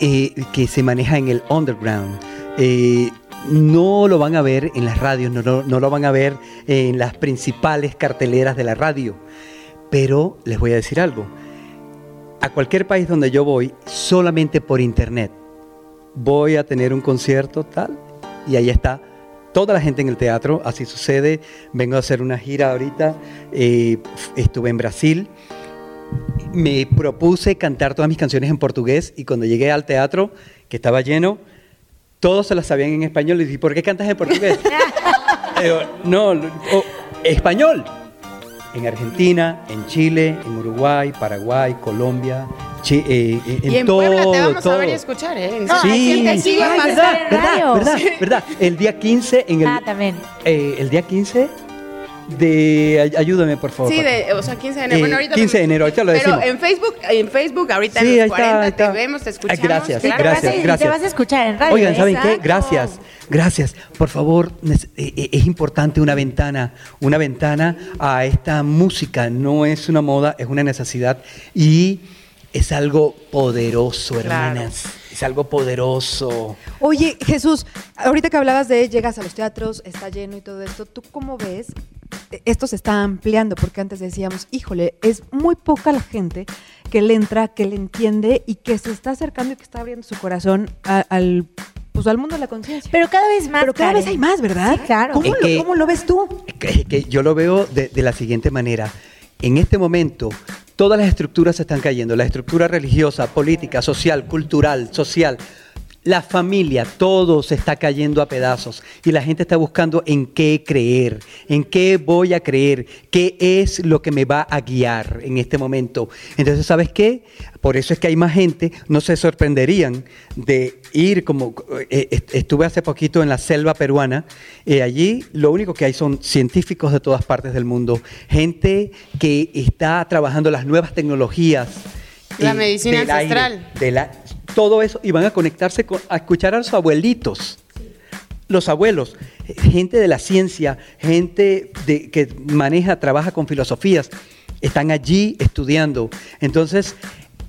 eh, que se maneja en el underground. Eh, no lo van a ver en las radios, no, lo- van a ver en las principales carteleras de la radio. Pero les voy a decir algo. A cualquier país donde yo voy, solamente por internet, voy a tener un concierto tal, y ahí está toda la gente en el teatro, así sucede. Vengo a hacer una gira ahorita, eh, estuve en Brasil, me propuse cantar todas mis canciones en portugués y cuando llegué al teatro, que estaba lleno, todos se las sabían en español y dije, ¿por qué cantas en portugués? Digo, no, oh, español. En Argentina, en Chile, en Uruguay, Paraguay, Colombia, Chi- eh, eh, en y en todo, Puebla te vamos todo. a ver y escuchar, ¿eh? En No, Sí, que sigue Ay, más verdad, verdad, verdad, verdad. El día 15 en el Ah, también. eh, el día 15 de ay- ayúdame por favor. Sí, de, o sea, 15 de enero. Eh, Bueno, ahorita 15 de enero, ahorita lo Pero decimos. en Facebook, en Facebook ahorita Sí, en ahí los está, 40 ahí está. te vemos, te Ay, escuchamos. gracias, Sí, te claro. a- gracias, y gracias. te vas a escuchar en radio. Oigan. ¿saben qué? Gracias, gracias. Por favor, eh, eh, es importante una ventana, una ventana a esta música. No es una moda, es una necesidad y es algo poderoso, hermanas. Es algo poderoso. Oye, Jesús, ahorita que hablabas de llegas a los teatros, está lleno y todo esto, ¿tú cómo ves? Esto se está ampliando porque antes decíamos, híjole, es muy poca la gente que le entra, que le entiende y que se está acercando y que está abriendo su corazón a- al, pues, al mundo de la conciencia. Pero cada vez más. Pero cada Karen. vez hay más, ¿verdad? Sí, claro. ¿Cómo, Es lo, que- cómo lo ves tú? que, que yo lo veo de, de la siguiente manera. En este momento, todas las estructuras se están cayendo. La estructura religiosa, política, social, cultural, social. La familia, todo se está cayendo a pedazos y la gente está buscando en qué creer, en qué voy a creer, qué es lo que me va a guiar en este momento. Entonces, ¿sabes qué? Por eso es que hay más gente, no se sorprenderían de ir como eh, est- estuve hace poquito en la selva peruana, eh, allí lo único que hay son científicos de todas partes del mundo, gente que está trabajando las nuevas tecnologías. La eh, medicina aire, ancestral. de la- todo eso y van a conectarse con- a escuchar a los abuelitos. Los abuelos, gente de la ciencia, gente que maneja, trabaja con filosofías, están allí estudiando. Entonces,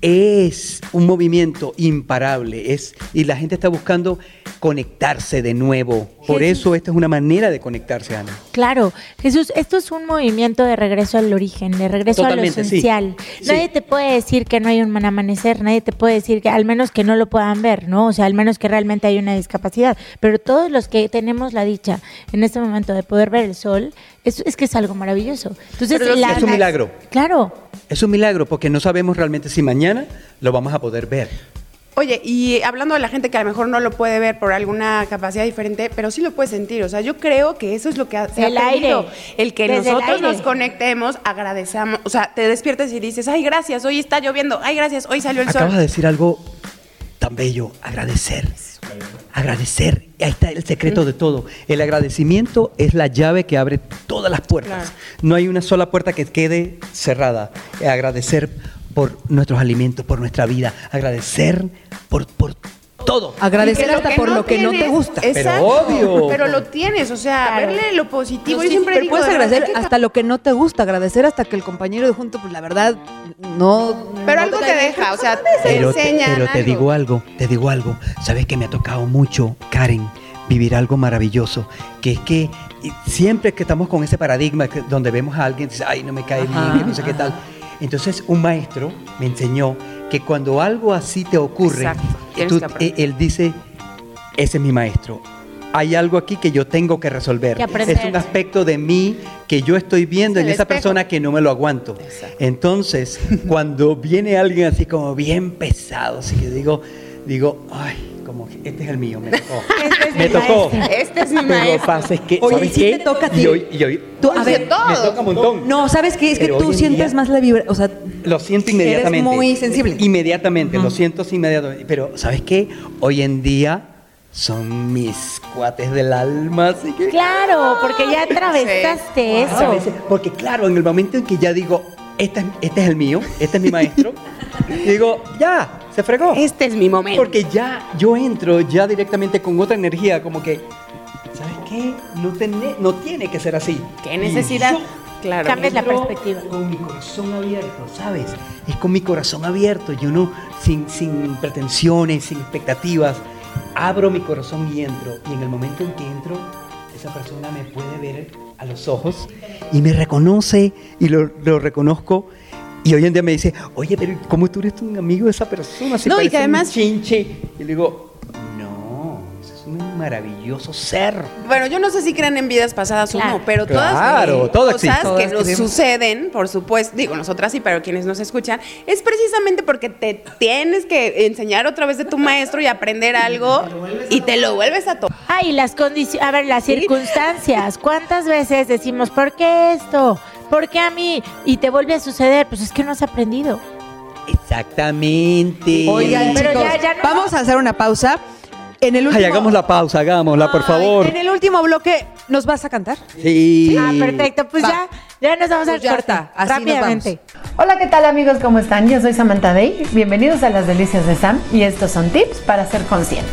es un movimiento imparable es, y la gente está buscando conectarse de nuevo. Por Jesús. eso esta es una manera de conectarse, Ana. Claro, Jesús, esto es un movimiento de regreso al origen, de regreso a lo Totalmente, sí. esencial. Sí. Nadie te puede decir que no hay un amanecer, nadie te puede decir que al menos que no lo puedan ver, ¿no? O sea, al menos que realmente hay una discapacidad. Pero todos los que tenemos la dicha en este momento de poder ver el sol, es, es que es algo maravilloso. Entonces, la- Es un milagro. Claro. Es un milagro porque no sabemos realmente si mañana lo vamos a poder ver. Oye, y hablando de la gente que a lo mejor no lo puede ver por alguna capacidad diferente, pero sí lo puede sentir. O sea, yo creo que eso es lo que ha- se El ha perdido. aire. El que Desde nosotros nos conectemos, agradecemos. O sea, te despiertas y dices, ay, gracias, hoy está lloviendo. Ay, gracias, hoy salió el Acabas sol. de decir algo tan bello, agradecer. Agradecer, ahí está el secreto de todo. El agradecimiento es la llave que abre todas las puertas. Claro. No hay una sola puerta que quede cerrada. Agradecer por nuestros alimentos, por nuestra vida. Agradecer por, por todo. Agradecer hasta por lo que no te tienes- gusta. Exacto, obvio. Pero lo tienes, o sea, Claro. verle lo positivo. No, Yo sí, siempre pero digo, puedes agradecer hasta lo que no te gusta, agradecer hasta que el compañero de junto, pues la verdad, no. Pero no algo te deja, pero o sea, pues, te Pero, te, enseñan pero te digo algo, te digo algo. Sabes que me ha tocado mucho, Karen, vivir algo maravilloso, que es que siempre que estamos con ese paradigma que- donde vemos a alguien, dice, ay, no me cae Ajá, bien, que no sé qué tal. Entonces, un maestro me enseñó que cuando algo así te ocurre, tienes tú- eh, él dice, ese es mi maestro. Hay algo aquí que yo tengo que resolver. Que es un aspecto de mí que yo estoy viendo en esa espejo. persona que no me lo aguanto. Exacto. Entonces, cuando viene alguien así como bien pesado, así que digo, digo, ay, como este es el mío, me tocó. Este es me mi tocó. maestro. Este es mi Pero lo que maestro. pasa es que, Oye, ¿sabes ¿y sí qué? te toca a ti? Y hoy, y hoy- Tú, a ver, todo. me toca un montón. No, ¿sabes qué? Es que Pero tú hoy en sientes día- más la vibra, o sea, Lo siento inmediatamente. muy sensible. Inmediatamente, lo siento inmediatamente. Pero, ¿sabes qué? Hoy en día son mis cuates del alma, así que... Claro, porque ya atravesaste eso. veces- porque claro, en el momento en que ya digo, este, es- este es el mío, este es mi maestro, digo, ya, se fregó. Este es mi momento. Porque ya yo entro ya directamente con otra energía, como que, ¿sabes qué? No, tiene- no tiene que ser así. ¿Qué necesidad? Claro. Cambias la perspectiva. Con mi corazón abierto, ¿sabes? Es con mi corazón abierto, yo no, sin, sin pretensiones, sin expectativas. Abro mi corazón y entro. Y en el momento en que entro, esa persona me puede ver a los ojos y me reconoce y lo, lo reconozco. Y hoy en día me dice, oye, pero ¿cómo tú eres un amigo de esa persona? Si No, y que parece un además- chinche. Y le digo, no, ese es un maravilloso ser. Bueno, yo no sé si creen en vidas pasadas Claro. o no, pero todas Claro, las todo cosas existe. que nos creemos. suceden, por supuesto, digo nosotras sí, pero quienes nos escuchan, es precisamente porque te tienes que enseñar otra vez de tu maestro y aprender algo y te lo vuelves a tomar. Ah, y las condiciones, a ver, las circunstancias. ¿Cuántas veces decimos, ¿por qué esto? ¿Por qué a mí? Y te vuelve a suceder, pues es que no has aprendido. Exactamente. Oigan, Pero chicos, ya- ya no- vamos a hacer una pausa. En el último, Ay, hagamos la pausa, hagámosla, por favor. En el último bloque, ¿nos vas a cantar? Sí. Ah, perfecto, pues Va. ya, ya nos vamos Pues al ya corte. está, así nos rápidamente. Hola, ¿qué tal amigos? ¿Cómo están? Yo soy Samantha Day. Bienvenidos a las delicias de Sam y estos son tips para ser consciente.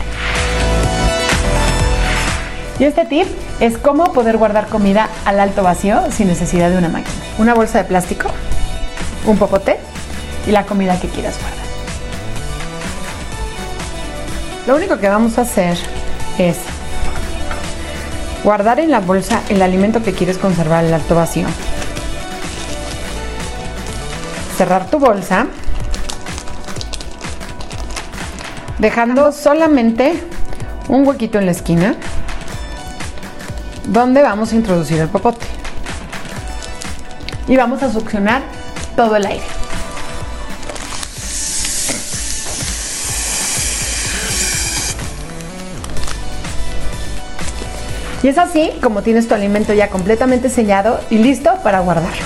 Y este tip es cómo poder guardar comida al alto vacío sin necesidad de una máquina. Una bolsa de plástico, un popote y la comida que quieras guardar. Lo único que vamos a hacer es guardar en la bolsa el alimento que quieres conservar al alto vacío. Cerrar tu bolsa, dejando solamente un huequito en la esquina donde vamos a introducir el popote. Y vamos a succionar todo el aire. Y es así como tienes tu alimento ya completamente sellado y listo para guardarlo.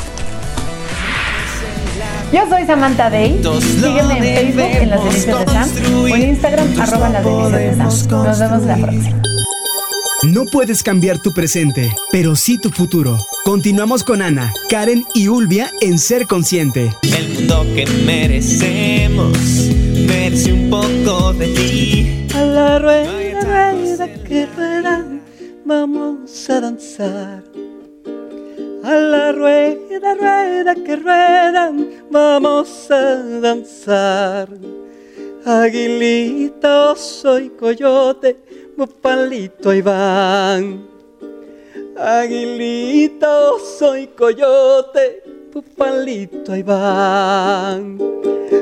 Yo soy Samantha Day. Sígueme en Facebook en Las Delicias de Sam o en Instagram arroba Las Delicias de Sam. Nos vemos la próxima. No puedes cambiar tu presente, pero sí tu futuro. Continuamos con Ana, Karen y Ulvia en Ser Consciente. El mundo que merecemos merece un poco de ti. A la rueda, rueda que rueda, vamos a danzar. A la rueda, rueda que rueda, vamos a danzar. Aguilita, soy coyote, bupalito ahí van. Aguilita, soy coyote, bupalito ahí van.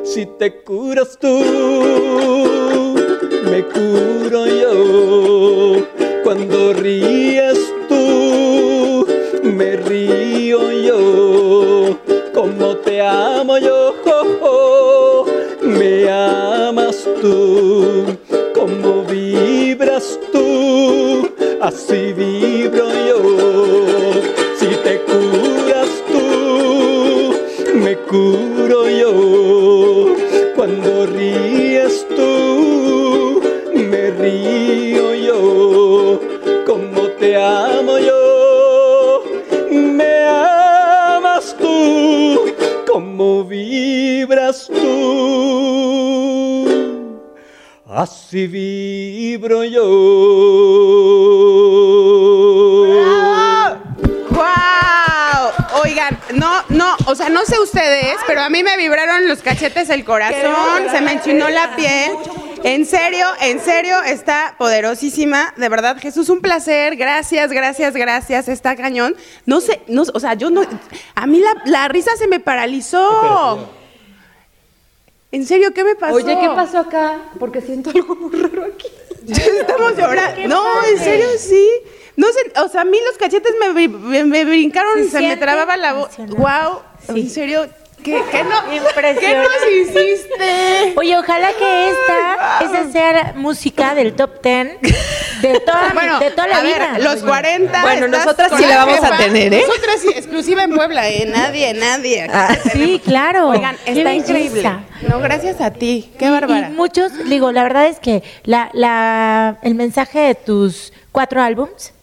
Si te curas tú, me curo yo. Cuando ríes tú, me río yo. Como te amo yo, así vibro yo. Si te curas tú, me curo yo. Cuando ríes tú, me río yo. Como te amo yo, me amas tú. Como vibras tú, así vibro yo. O sea, no sé ustedes, pero a mí me vibraron los cachetes, el corazón, se me enchinó la piel. En serio, en serio, está poderosísima. De verdad, Jesús, un placer. Gracias, gracias, gracias. Está cañón. No sé, no, o sea, yo no. A mí la, la risa se me paralizó. En serio, ¿qué me pasó? Oye, ¿qué pasó acá? Porque siento algo muy raro aquí. Estamos llorando. No, en serio, sí. No sé, o sea, a mí los cachetes me, me- me brincaron, Se se, me trababa la voz. Wow, Sí. en serio, ¿Qué, qué no, ¿Qué Impresionante. nos hiciste? Oye, ojalá que esta, esa sea música del top 10 de toda, Bueno, de toda la a ver, vida. los 40. Bueno, nosotras sí la vamos a tener, ¿eh? Nosotras sí, exclusiva en Puebla, ¿eh? Nadie, nadie. Ah, Sí, tenemos. claro. Oigan, Qué está belleza. increíble. No, gracias a ti. Qué Y- bárbara. Y muchos, digo, la verdad es que la, la, el mensaje de tus cuatro álbums,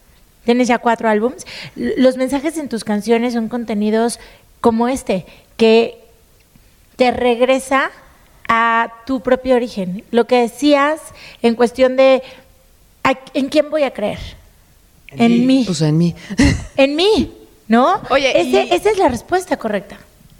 tienes ya cuatro álbums, los mensajes en tus canciones son contenidos como este, que te regresa a tu propio origen. Lo que decías en cuestión de ¿a- ¿en quién voy a creer? En, mí. Pues en mí. En mí, ¿no? Oye, Ese- y- esa es la respuesta correcta.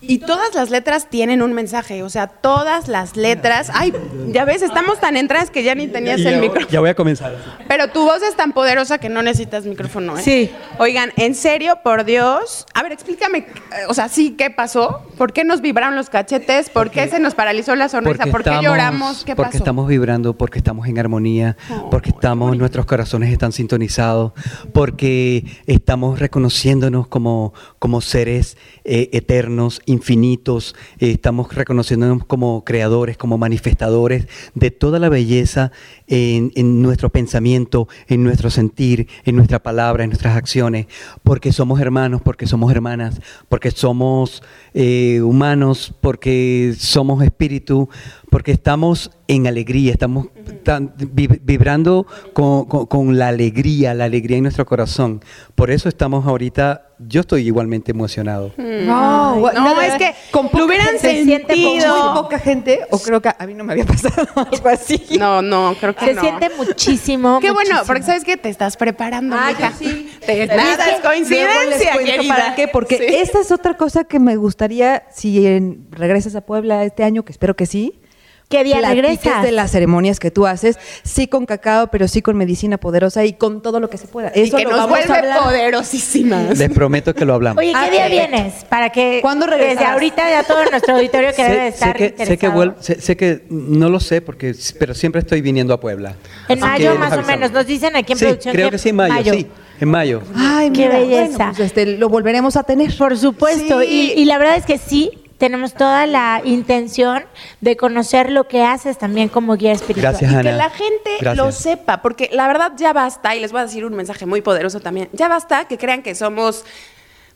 Y todas las letras tienen un mensaje, o sea, todas las letras. Ay, ya ves, estamos tan entradas que ya ni tenías el micrófono. Ya voy a comenzar. Pero tu voz es tan poderosa que no necesitas micrófono, ¿eh? Sí. Oigan, en serio, por Dios. A ver, explícame, eh, o sea, sí, ¿qué pasó? ¿Por qué nos vibraron los cachetes? ¿Por qué se nos paralizó la sonrisa? ¿Por qué lloramos? ¿Qué porque pasó? estamos vibrando, porque estamos en armonía, porque estamos, nuestros corazones están sintonizados, porque estamos reconociéndonos como, como seres eh, eternos, infinitos, eh, estamos reconociéndonos como creadores, como manifestadores de toda la belleza en, en nuestro pensamiento, en nuestro sentir, en nuestra palabra, en nuestras acciones, porque somos hermanos, porque somos hermanas, porque somos eh, humanos, porque somos espíritu, porque estamos en alegría, estamos tan- vi- vibrando con, con- con la alegría, la alegría en nuestro corazón. Por eso estamos ahorita, yo estoy igualmente emocionado. No, Ay, no, es que lo hubieran sentido. muy poca gente, o creo que a mí no me había pasado algo así. No, no, creo que Se no. siente muchísimo. Qué bueno, muchísimo. porque sabes que te estás preparando, Ah, mija. yo sí. Te- nada es coincidencia. ¿Para qué? Porque Sí. esta es otra cosa que me gustaría, si en- regresas a Puebla este año, que espero que sí. ¿Qué día regresas? de las ceremonias que tú haces, sí con cacao, pero sí con medicina poderosa y con todo lo que se pueda. Y Eso que lo nos vamos a vuelve hablar. poderosísimas. Les prometo que lo hablamos. Oye, ¿qué Ah, día perfecto. vienes? Para que ¿Cuándo desde ahorita ya todo nuestro auditorio que debe de sé, estar sé que, sé, que interesado. vuel- sé- sé que no lo sé, porque, pero siempre estoy viniendo a Puebla. En Así mayo que más o menos, nos dicen aquí en Sí, producción creo que sí, en mayo, sí, en mayo. Ay, Qué mira, belleza. bueno, pues, este, lo volveremos a tener. Por supuesto, Sí. y, y la verdad es que sí, tenemos toda la intención de conocer lo que haces también como guía espiritual. Gracias, y Ana. que la gente Gracias. lo sepa, porque la verdad ya basta, y les voy a decir un mensaje muy poderoso también, ya basta que crean que somos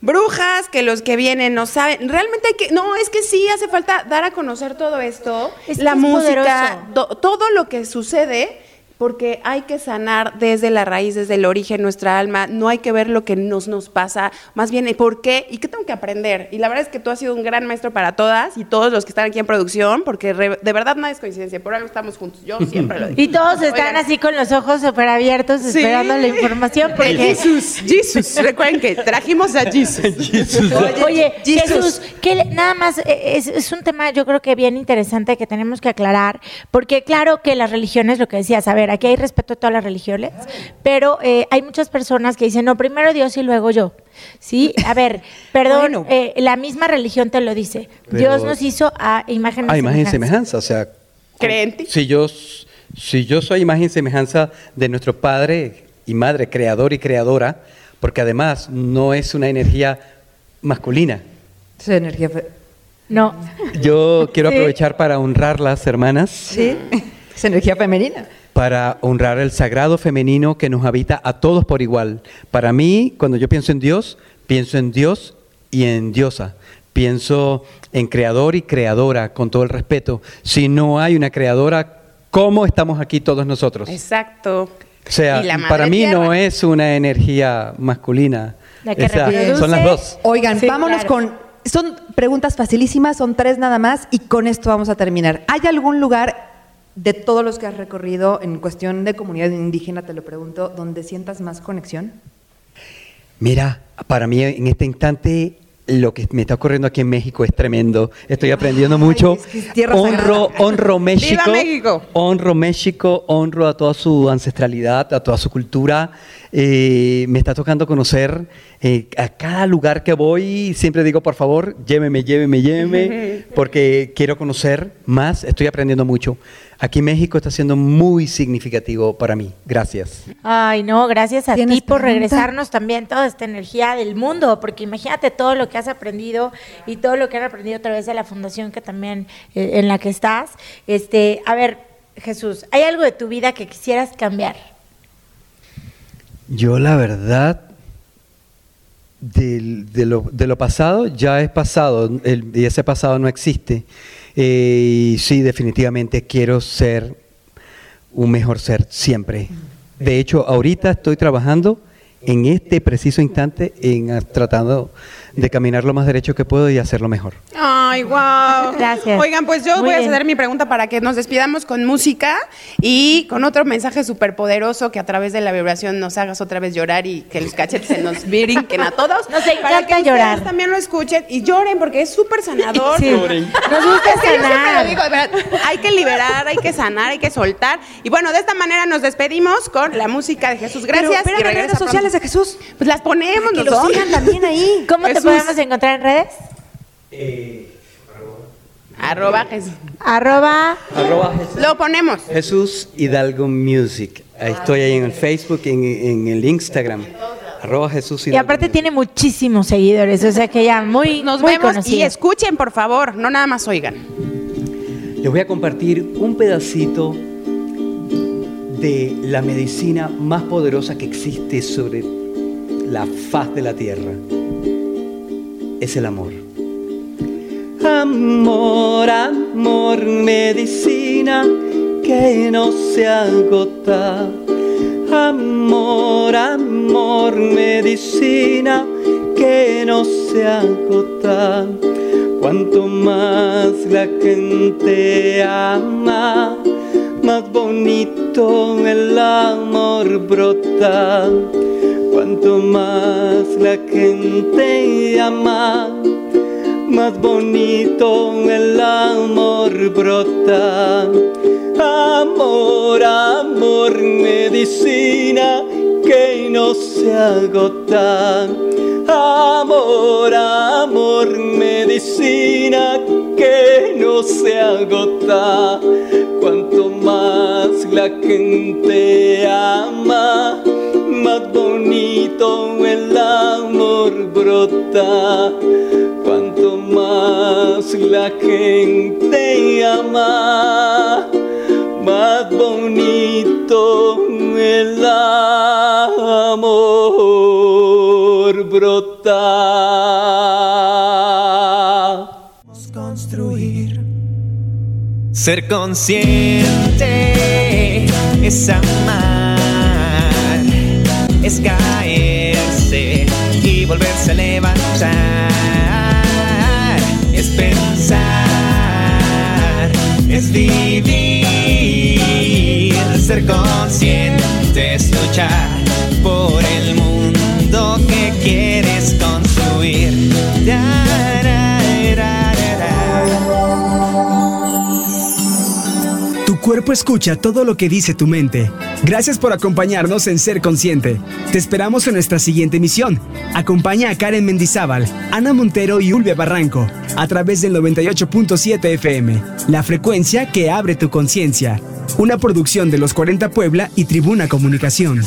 brujas, que los que vienen no saben, realmente hay que, no, es que sí hace falta dar a conocer todo esto, Es la es música, todo lo que sucede. Porque hay que sanar desde la raíz, desde el origen, nuestra alma. No hay que ver lo que nos, nos pasa, más bien por qué y qué tengo que aprender. Y la verdad es que tú has sido un gran maestro para todas y todos los que están aquí en producción, porque re- de verdad nada es coincidencia. Por algo estamos juntos. Yo siempre lo digo. Y todos están Oigan. así con los ojos súper abiertos Sí. esperando la información porque... Jesús, Jesús. Recuerden que trajimos a Jesús. Oye, Jesus. Jesús, que nada más eh, es, es un tema yo creo que bien interesante que tenemos que aclarar, porque claro que las religiones, lo que decías, a ver, aquí hay respeto a todas las religiones, pero eh, hay muchas personas que dicen, no, primero Dios y luego yo. Sí, a ver, perdón, Bueno. eh, la misma religión te lo dice. Pero- Dios nos hizo a imagen y A imagen y semejanza. semejanza, o sea. ¿Cree en ti? Si yo, si yo soy imagen y semejanza de nuestro Padre y Madre, creador y creadora, porque además no es una energía masculina. Esa energía fe- No, Yo quiero Sí. aprovechar para honrarlas, hermanas, Sí, es energía femenina. Para honrar el sagrado femenino que nos habita a todos por igual. Para mí, cuando yo pienso en Dios, pienso en Dios y en diosa. Pienso en creador y creadora, con todo el respeto. Si no hay una creadora, ¿cómo estamos aquí todos nosotros? Exacto. O sea, para mí no es una energía masculina. La que Esa- reproduce. son las dos. Oigan, Sí, vámonos claro. con. Son preguntas facilísimas, son tres nada más y con esto vamos a terminar. ¿Hay algún lugar de todos los que has recorrido en cuestión de comunidad indígena, te lo pregunto, donde sientas más conexión? Mira, para mí en este instante lo que me está ocurriendo aquí en México es tremendo. Estoy aprendiendo Ay, mucho. es que es honro, sagrada. honro México. ¡Viva México! Honro México, honro a toda su ancestralidad, a toda su cultura. Eh, me está tocando conocer eh, a cada lugar que voy. Siempre digo, por favor, lléveme, lléveme, lléveme, porque quiero conocer más. Estoy aprendiendo mucho. Aquí México está siendo muy significativo para mí. Gracias. Ay, no, gracias a ti ¿Tienes por pregunta? regresarnos también toda esta energía del mundo, porque imagínate todo lo que has aprendido y todo lo que han aprendido a través de la fundación que también eh, en la que estás. Este, a ver, Jesús, ¿hay algo de tu vida que quisieras cambiar? Yo la verdad, del- de, lo, de lo pasado ya es pasado, y ese pasado no existe. Eh, y sí, definitivamente quiero ser un mejor ser siempre. De hecho, ahorita estoy trabajando en este preciso instante en tratando de caminar lo más derecho que puedo y hacerlo mejor. Ay, wow. Gracias. Oigan, pues yo Muy voy a ceder mi pregunta para que nos despidamos con música y con otro mensaje súper poderoso que a través de la vibración nos hagas otra vez llorar y que los cachetes se nos brinquen a todos. Nos para encanta que ustedes llorar. también lo escuchen y lloren porque es súper sanador. Sí. Nos gusta Es que sanar. lo digo, de verdad, hay que liberar, hay que sanar, hay que soltar. Y bueno, de esta manera nos despedimos con la música de Jesús. Gracias. Pero, y pero las regresa redes sociales pronto. de Jesús. Pues las ponemos Que nosotros. sigan también ahí. ¿Cómo te Jesús. podemos encontrar en redes? Arroba Jesús. Arroba. Lo ponemos. Jesús Hidalgo Music. Ahí estoy ahí en el Facebook, en, en el Instagram. Arroba Jesús Y Hidalgo aparte Music. tiene muchísimos seguidores, o sea que ya muy, Nos muy vemos y conocido. escuchen, por favor, no nada más oigan. Les voy a compartir un pedacito de la medicina más poderosa que existe sobre la faz de la tierra. Es el amor. Amor, amor, medicina que no se agota. Amor, amor, medicina que no se agota. Cuanto más la gente ama, más bonito el amor brota. Cuanto más la gente ama, más bonito el amor brota. Amor, amor, medicina que no se agota. Amor, amor, medicina que no se agota. Cuanto más la gente ama, más bonito el amor brota. Cuanto más la gente ama, más bonito el amor brota. Ser consciente es amar, es caerse y volverse a levantar, es pensar, es vivir, ser consciente es luchar escucha todo lo que dice tu mente. Gracias por acompañarnos en Ser Consciente. Te esperamos en nuestra siguiente emisión. Acompaña a Karen Mendizábal, Ana Montero y Ulvia Barranco a través del 98.7 FM, la frecuencia que abre tu conciencia. Una producción de los 40 Puebla y Tribuna Comunicación.